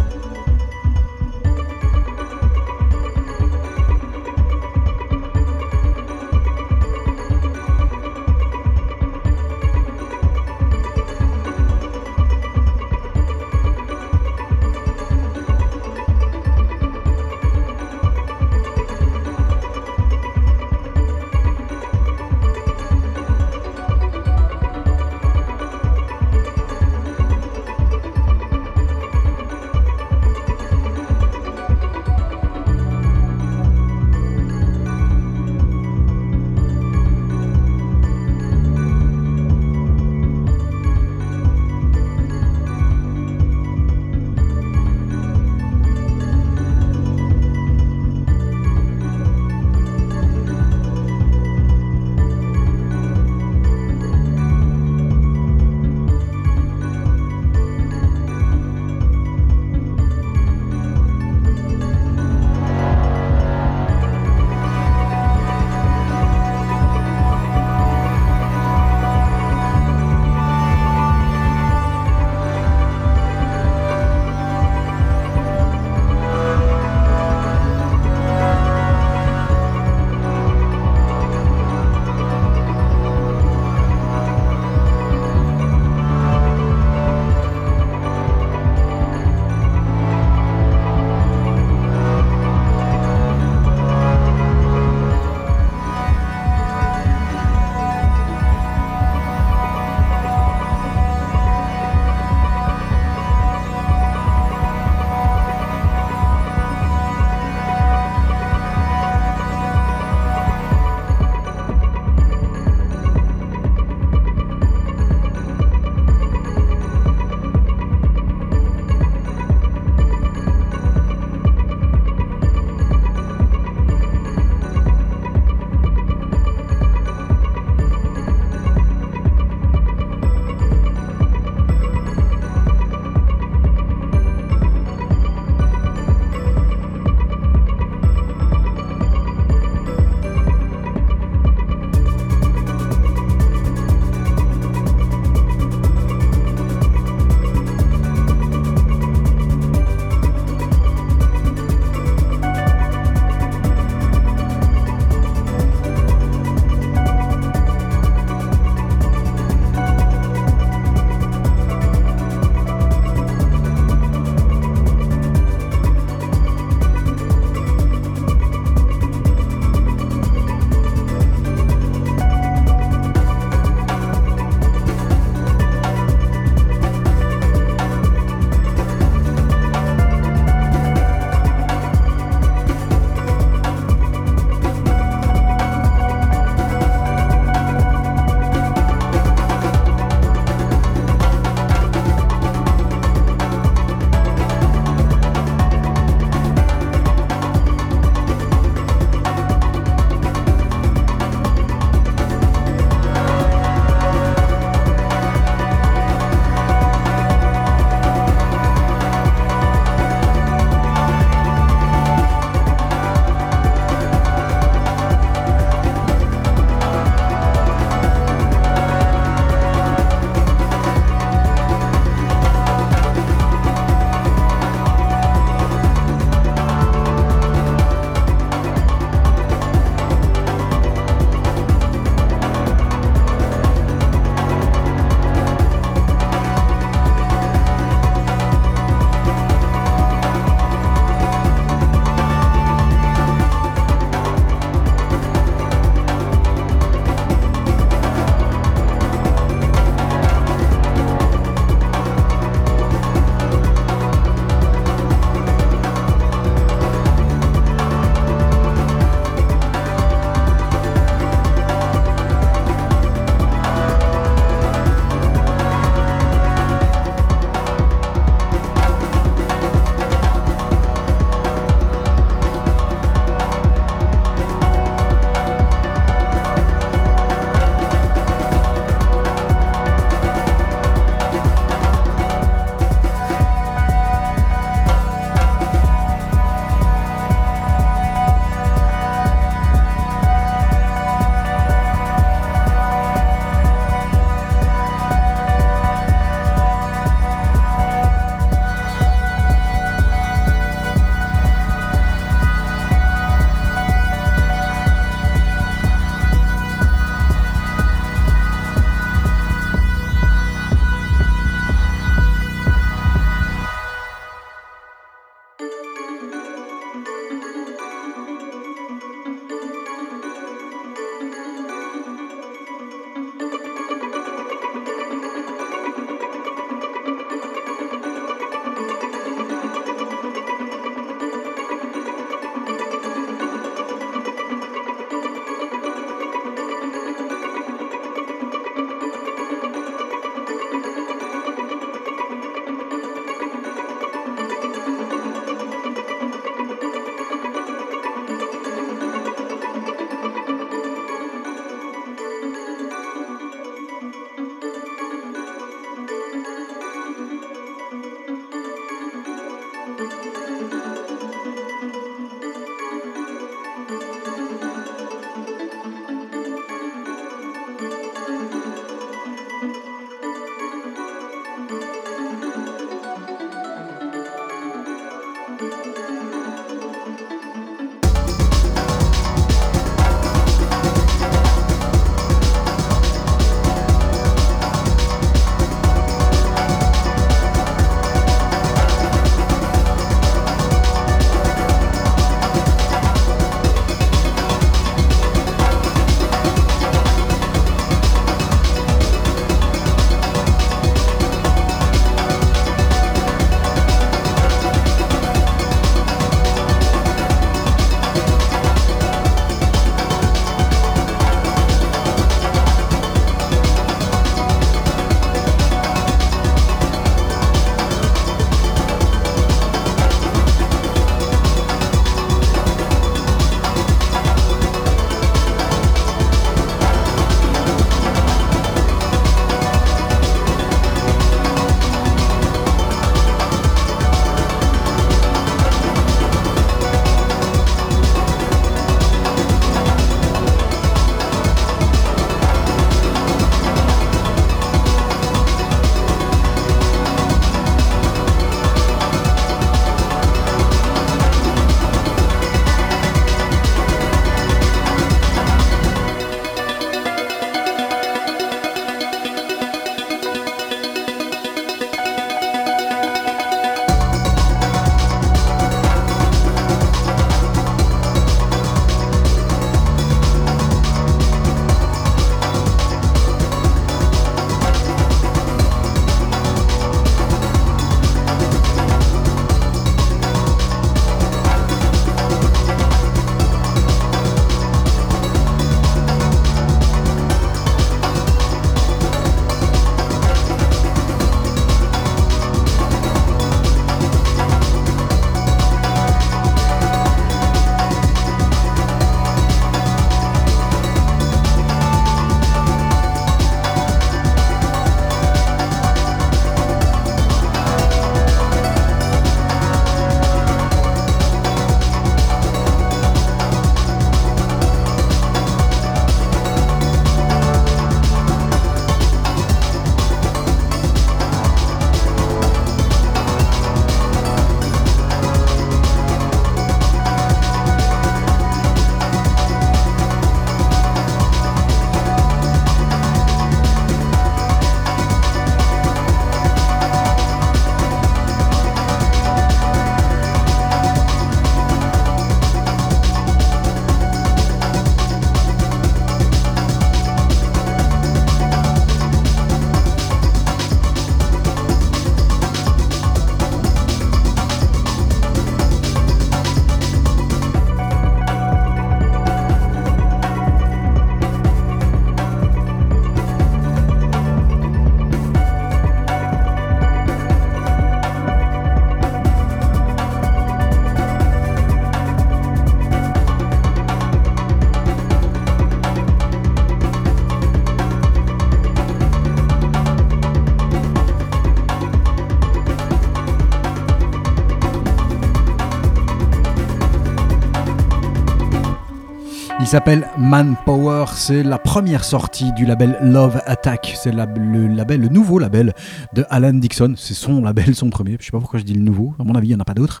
A: S'appelle Manpower. C'est la première sortie du label Love Attack. C'est le label, nouveau label de Alan Dixon. C'est son label, son premier. Je sais pas pourquoi je dis le nouveau. À mon avis, il n'y en a pas d'autres.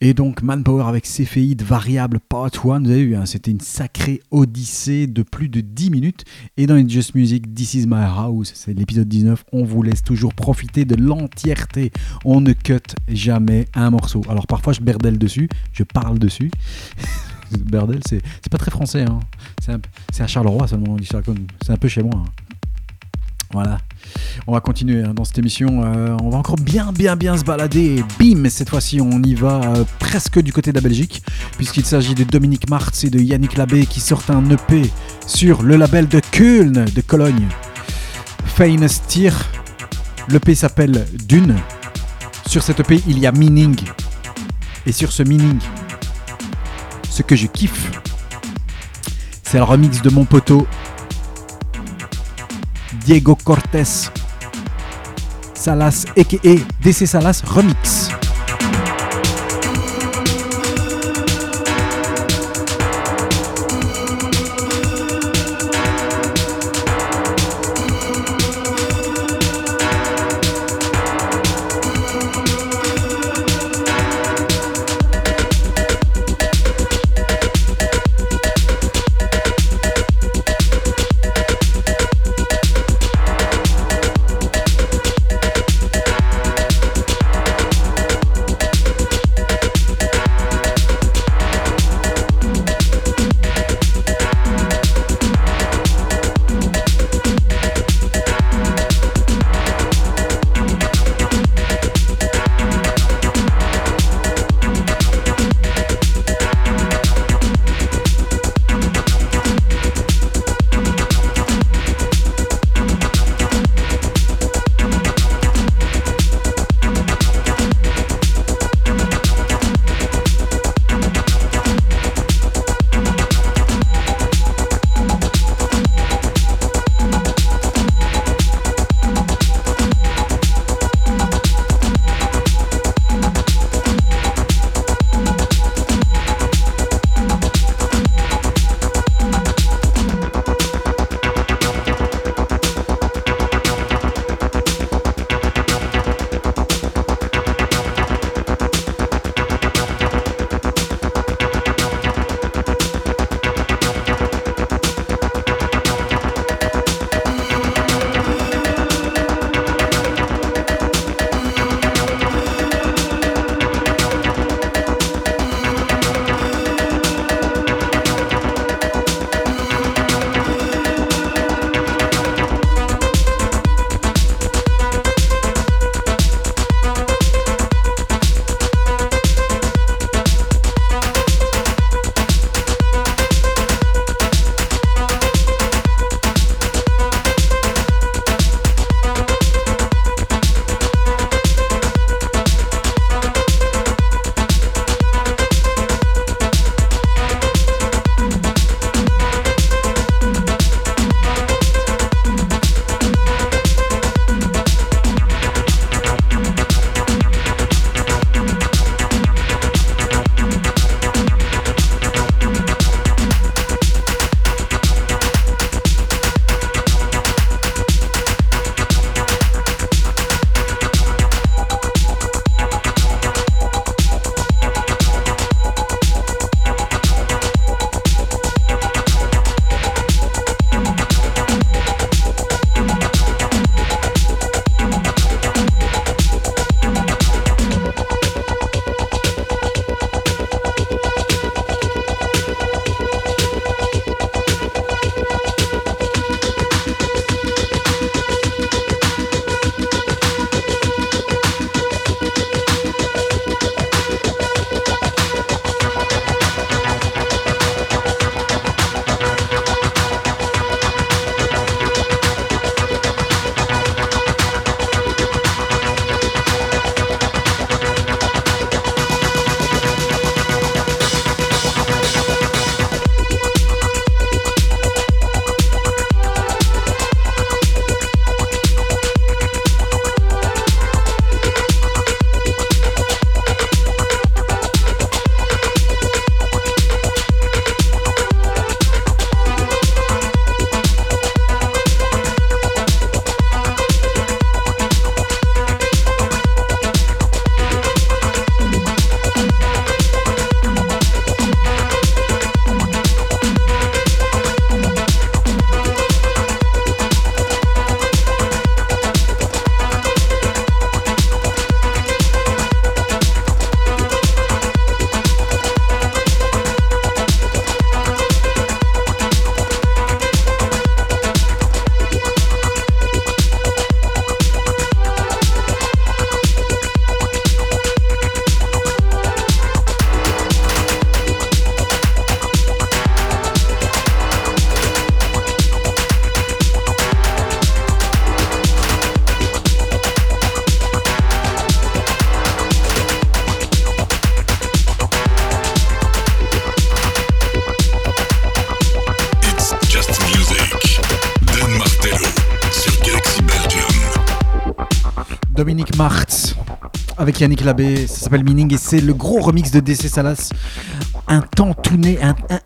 A: Et donc Manpower avec Céphéide Variable Part 1. Vous avez vu, hein, c'était une sacrée odyssée de plus de 10 minutes. Et dans It's Just Music, This Is My House, c'est l'épisode 19. On vous laisse toujours profiter de l'entièreté. On ne cut jamais un morceau. Alors parfois, je berdelle dessus. Je parle dessus. Berdel, c'est pas très français. Hein. C'est un- Charleroi seulement. C'est un peu chez moi. hein. Voilà. On va continuer hein, dans cette émission. euh, on va encore bien, bien, bien se balader. Bim Cette fois-ci, on y va euh, presque du côté de la Belgique, puisqu'il s'agit de Dominique Martz et de Yannick Labbé qui sortent un EP sur le label de Köln, de Cologne. Famous Tier. L'EP s'appelle Dune. Sur cet EP, il y a Meaning. Et sur ce Meaning, ce que je kiffe, c'est le remix de mon poteau Diego Cortés Salas, a.k.a. DC Salas Remix. Avec Yannick Labbé, ça s'appelle Meaning et c'est le gros remix de DC Salas. Un temps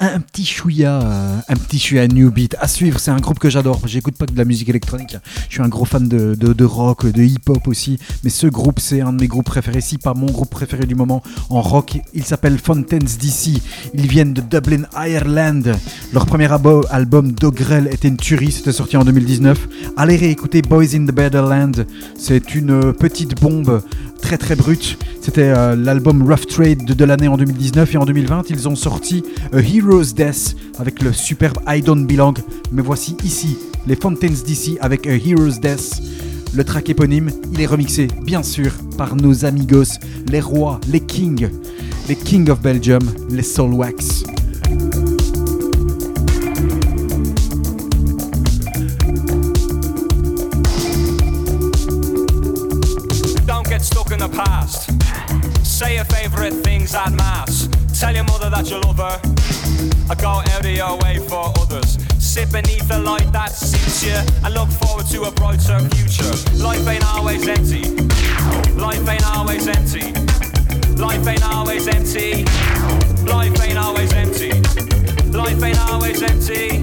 A: un, petit chouïa, euh, un petit chouïa new beat. À suivre, c'est un groupe que j'adore. J'écoute pas que de la musique électronique. Je suis un gros fan de, de- de rock, de hip-hop aussi. Mais ce groupe, c'est un de mes groupes préférés, si pas mon groupe préféré du moment en rock. Il s'appelle Fountains DC. Ils viennent de Dublin, Ireland. Leur premier album Dogrel était une tuerie, c'était sorti en 2019. Allez réécouter Boys in the Borderland. C'est une euh, petite bombe très très. C'était euh, l'album Rough Trade de, l'année en 2019 et en 2020 ils ont sorti A Hero's Death avec le superbe I Don't Belong. Mais voici ici les Fountains DC avec A Hero's Death. Le track éponyme, il est remixé bien sûr par nos amigos, les rois, les kings, les kings of Belgium, les Soulwax.
G: Favourite things at mass. Tell your mother that you love her. I go out of your way for others. Sit beneath the light that suits you and look forward to a brighter future. Life ain't always empty. Life ain't always empty. Life ain't always empty. Life ain't always empty. Life ain't always empty.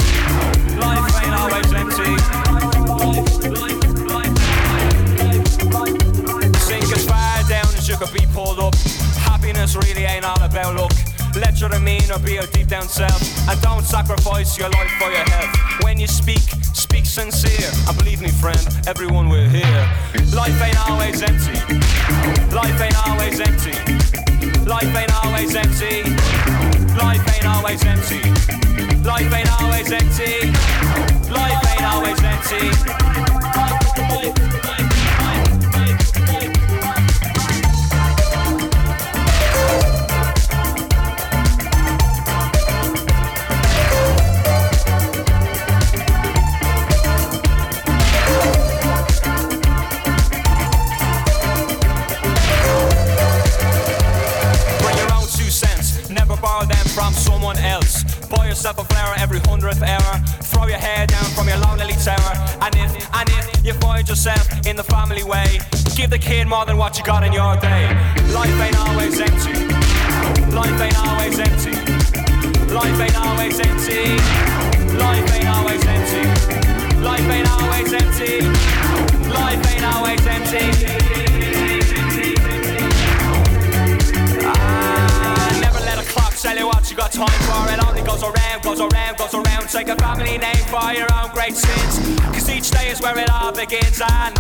G: Life ain't always empty. Sink as far down as you could be pulled up. Happiness really ain't all about luck. Let your demeanor be your deep down self. And don't sacrifice your life for your health. When you speak, speak sincere. And believe me, friend, everyone will hear. Life ain't always empty. Life ain't always empty. Life ain't always empty. Life ain't always empty. Life ain't always empty. Life ain't always empty. Bring yourself a flower every hundredth hour. Throw your hair down from your lonely tower. And if, and if you find yourself in the family way, give the kid more than what you got in your day. Life ain't always empty. Life ain't always empty. Life ain't always empty. Life ain't always empty. Life ain't always empty. Life ain't always empty. Tell you what you got time for. It only goes around, goes around, goes around. Take a family name for your own great sins. Cause each day is where it all begins and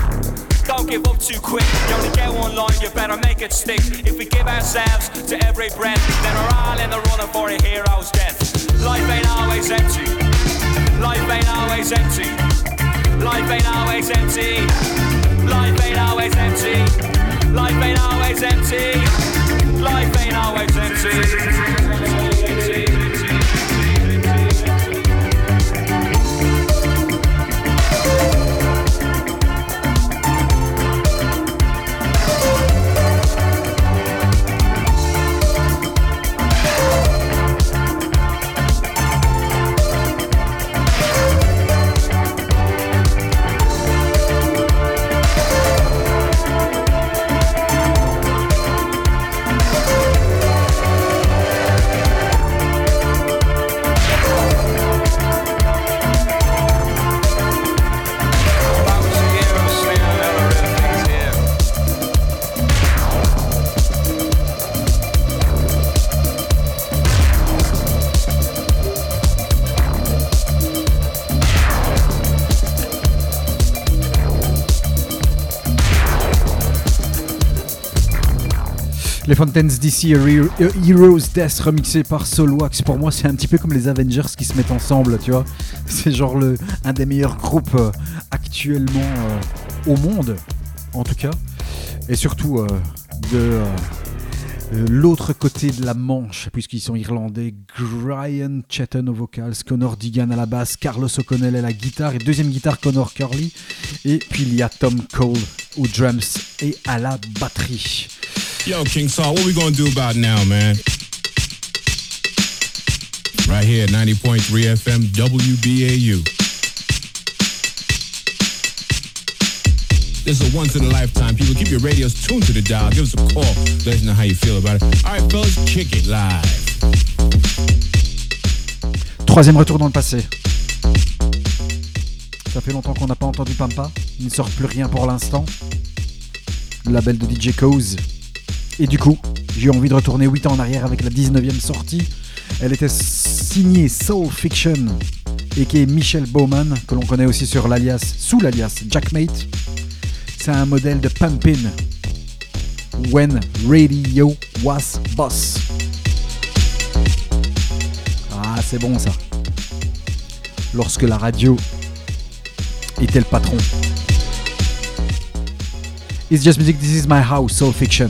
G: don't give up too quick. You only get one line, you better make it stick. If we give ourselves to every breath, then we're all in the running for a hero's death. Life ain't always empty. Life ain't always empty. Life ain't always empty. Life ain't always empty. Life ain't always empty. Life ain't always empty. Thank you.
A: Les Fountains DC Hero- Heroes Death remixé par Soulwax. Pour moi, c'est un petit peu comme les Avengers qui se mettent ensemble, tu vois. C'est genre le, un des meilleurs groupes euh, actuellement euh, au monde, en tout cas. Et surtout euh, de l'autre côté de la Manche, puisqu'ils sont irlandais. Brian Chetton au vocal, Connor Digan à la basse, Carlos O'Connell à la guitare et deuxième guitare Connor Curley. Et puis il y a Tom Cole aux drums et à la batterie.
H: Yo, King Saul, what we gonna do about now, man? Right here at 90.3 FM WBAU. This is a once in a lifetime. People, keep your radios tuned to the dial. Give us a call. Let us know how you feel about it. All right, fellas, kick it live.
A: Troisième retour dans le passé. Ça fait longtemps qu'on n'a pas entendu Pampa. Il ne sort plus rien pour l'instant. Label de DJ Cause. Et du coup, j'ai envie de retourner 8 ans en arrière avec la 19e sortie. Elle était signée Soul Fiction et qui est Michel Bowman, que l'on connaît aussi sur l'alias, sous l'alias Jackmate. C'est un modèle de Pumpin. When Radio Was Boss. Ah, c'est bon ça. Lorsque la radio était le patron. It's just music, this is my house, Soul Fiction.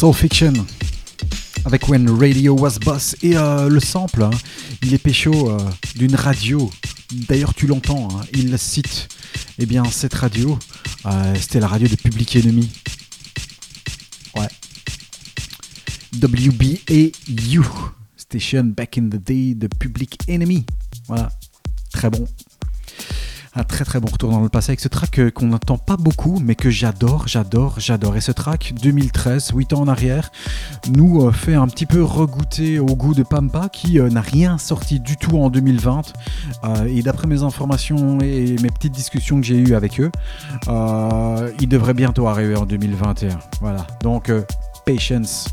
A: Soul Fiction avec When Radio Was Boss et euh, le sample, hein, il est pécho euh, d'une radio. D'ailleurs, tu l'entends, hein, il cite. Eh bien, cette radio, euh, c'était la radio de Public Enemy. Ouais. WBAU Station Back in the Day de Public Enemy. Voilà. Très bon. Très très bon retour dans le passé avec ce track euh, qu'on n'entend pas beaucoup mais que j'adore, j'adore, j'adore. Et ce track 2013, 8 ans en arrière, nous euh, fait un petit peu regoûter au goût de Pampa qui euh, n'a rien sorti du tout en 2020. Euh, et d'après mes informations et mes petites discussions que j'ai eues avec eux, il devrait bientôt arriver en 2021. Voilà. Donc, patience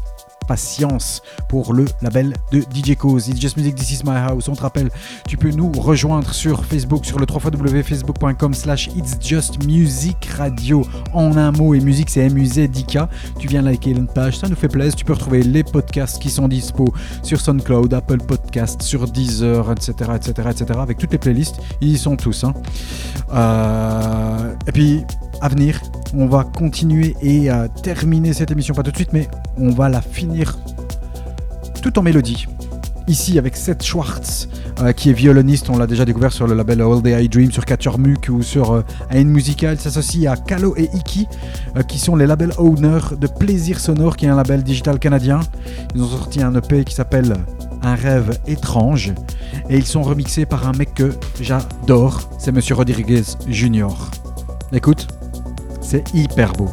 A: patience pour le label de DJ Cause. It's Just Music, This Is My House. On te rappelle, tu peux nous rejoindre sur Facebook, sur le www.facebook.com slash It's Just Music Radio. En un mot, et musique, c'est M-U-Z-I-K. Tu viens liker une page, ça nous fait plaisir. Tu peux retrouver les podcasts qui sont dispo sur SoundCloud, Apple Podcasts, sur Deezer, etc., etc., etc. Avec toutes les playlists, ils y sont tous. hein. Euh, et puis, à venir, on va continuer et euh, terminer cette émission, pas tout de suite, mais on va la finir tout en mélodie. Ici avec Seth Schwartz, euh, qui est violoniste, on l'a déjà découvert sur le label All Day I Dream, sur Catcher Muck ou sur euh, Musical. S'associe à Calo et Iki, euh, qui sont les labels owners de Plaisir Sonore, qui est un label digital canadien. Ils ont sorti un EP qui s'appelle Un rêve étrange, et ils sont remixés par un mec que j'adore, c'est Monsieur Rodriguez Jr. Écoute, c'est hyper beau.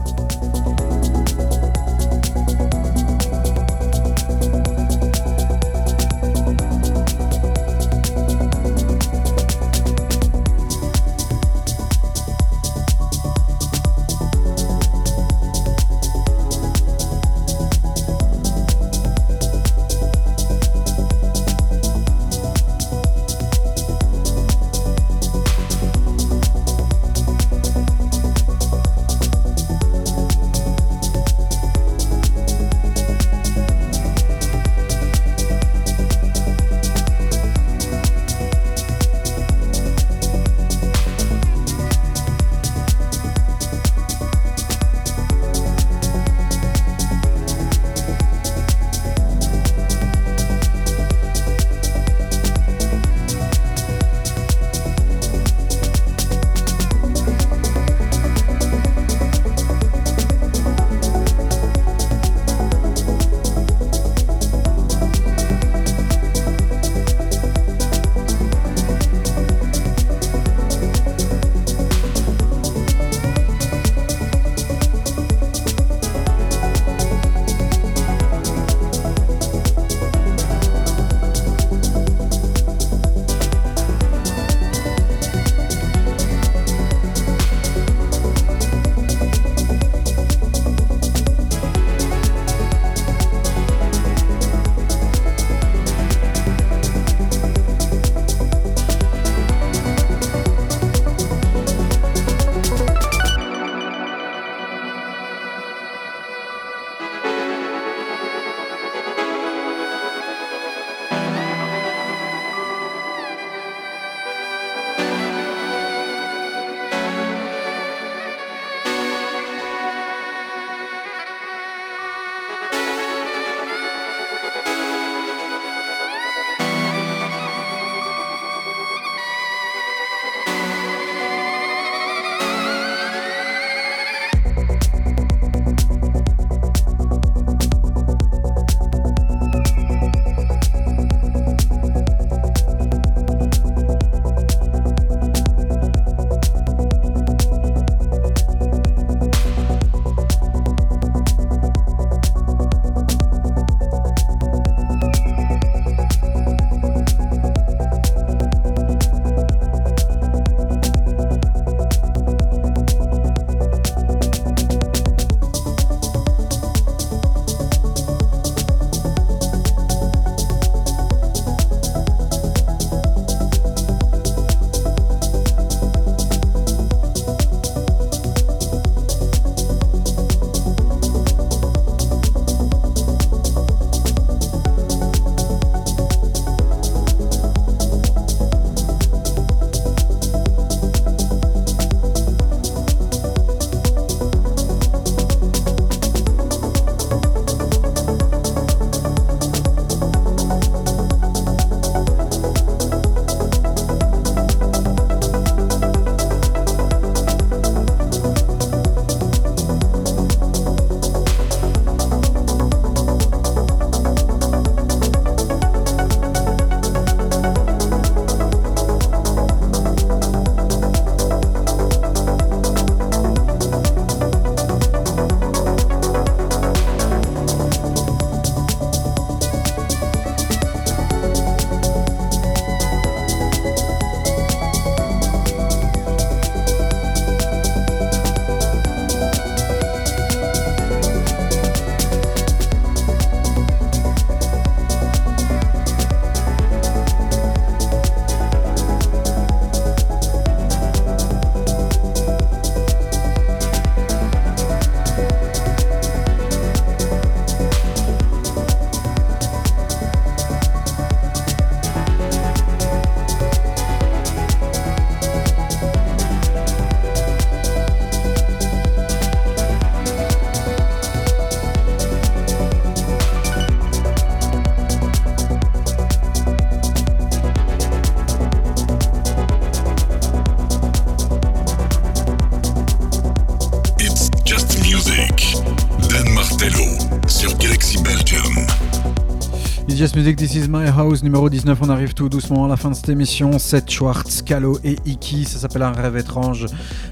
A: Music, This Is My House, numéro 19. On arrive tout doucement à la fin de cette émission. Seth Schwartz, Calo et Iki. Ça s'appelle Un rêve étrange.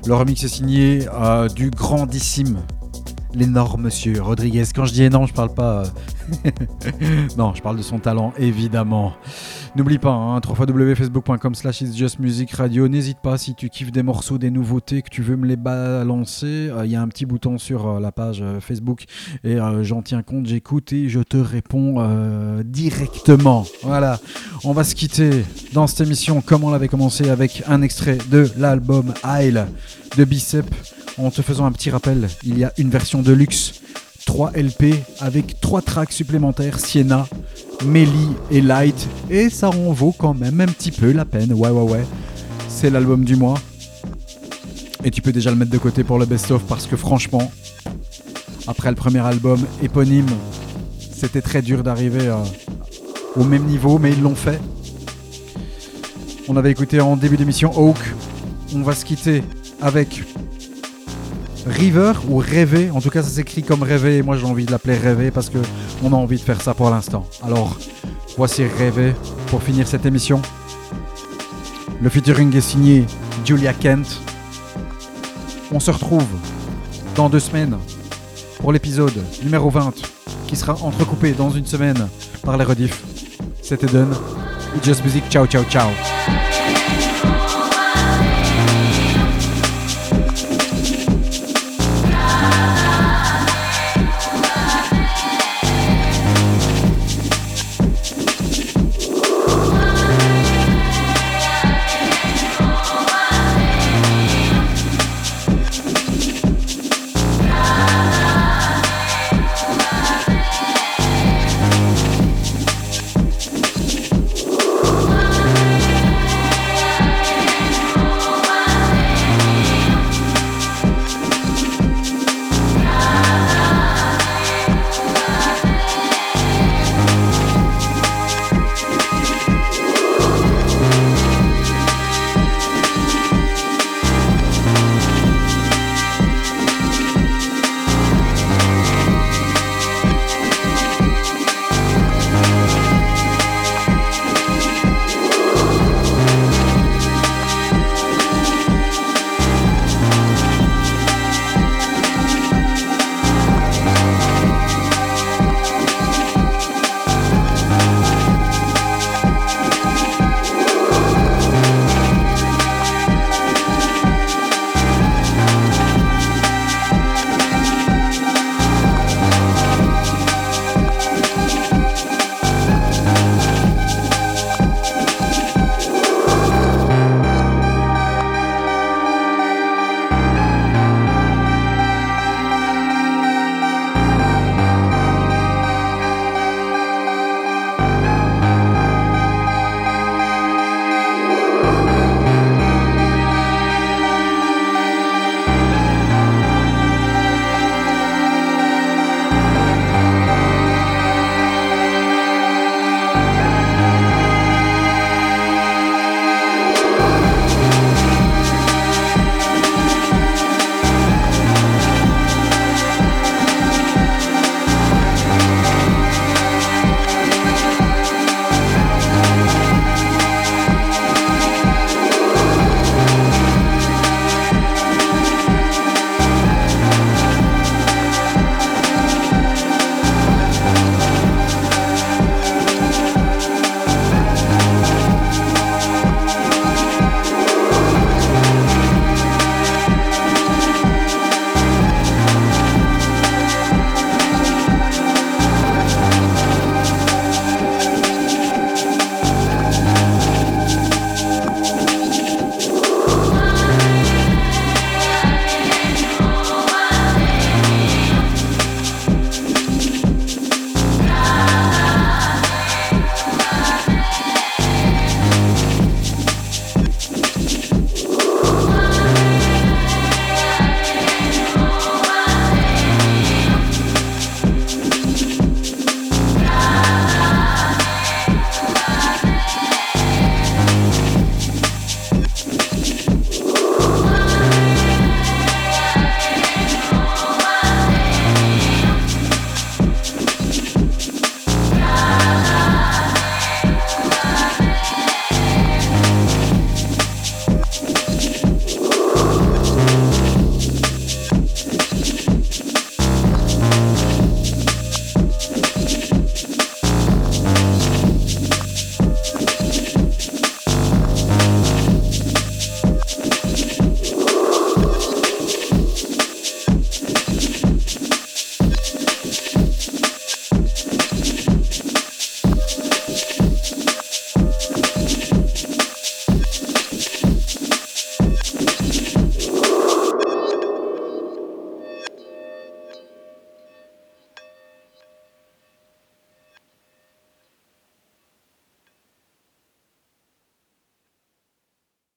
A: Le remix est signé euh, du grandissime, l'énorme monsieur Rodriguez. Quand je dis énorme, je parle pas. euh, non, je parle de son talent, évidemment. N'oublie pas, hein, www.facebook.com slash It's Just Music Radio. N'hésite pas si tu kiffes des morceaux, des nouveautés, que tu veux me les balancer. Il y a un petit bouton sur euh, la page euh, Facebook et euh, j'en tiens compte, j'écoute et je te réponds euh, directement. Voilà, on va se quitter dans cette émission comme on l'avait commencé avec un extrait de l'album Isle de Bicep. En te faisant un petit rappel, il y a une version de luxe 3 LP avec 3 tracks supplémentaires Sienna, Melly et Light et ça en vaut quand même un petit peu la peine. Ouais ouais ouais. C'est l'album du mois. Et tu peux déjà le mettre de côté pour le best-of parce que franchement, après le premier album éponyme, c'était très dur d'arriver euh, au même niveau, mais ils l'ont fait. On avait écouté en début d'émission Oak. On va se quitter avec River ou Rêver. En tout cas, ça s'écrit comme Rêver. Moi, j'ai envie de l'appeler Rêver parce que on a envie de faire ça pour l'instant. Alors, voici Rêver pour finir cette émission. Le featuring est signé Julia Kent. On se retrouve dans deux semaines pour l'épisode numéro 20 qui sera entrecoupé dans une semaine par les rediffs. C'était Done. Just Music. Ciao, ciao, ciao.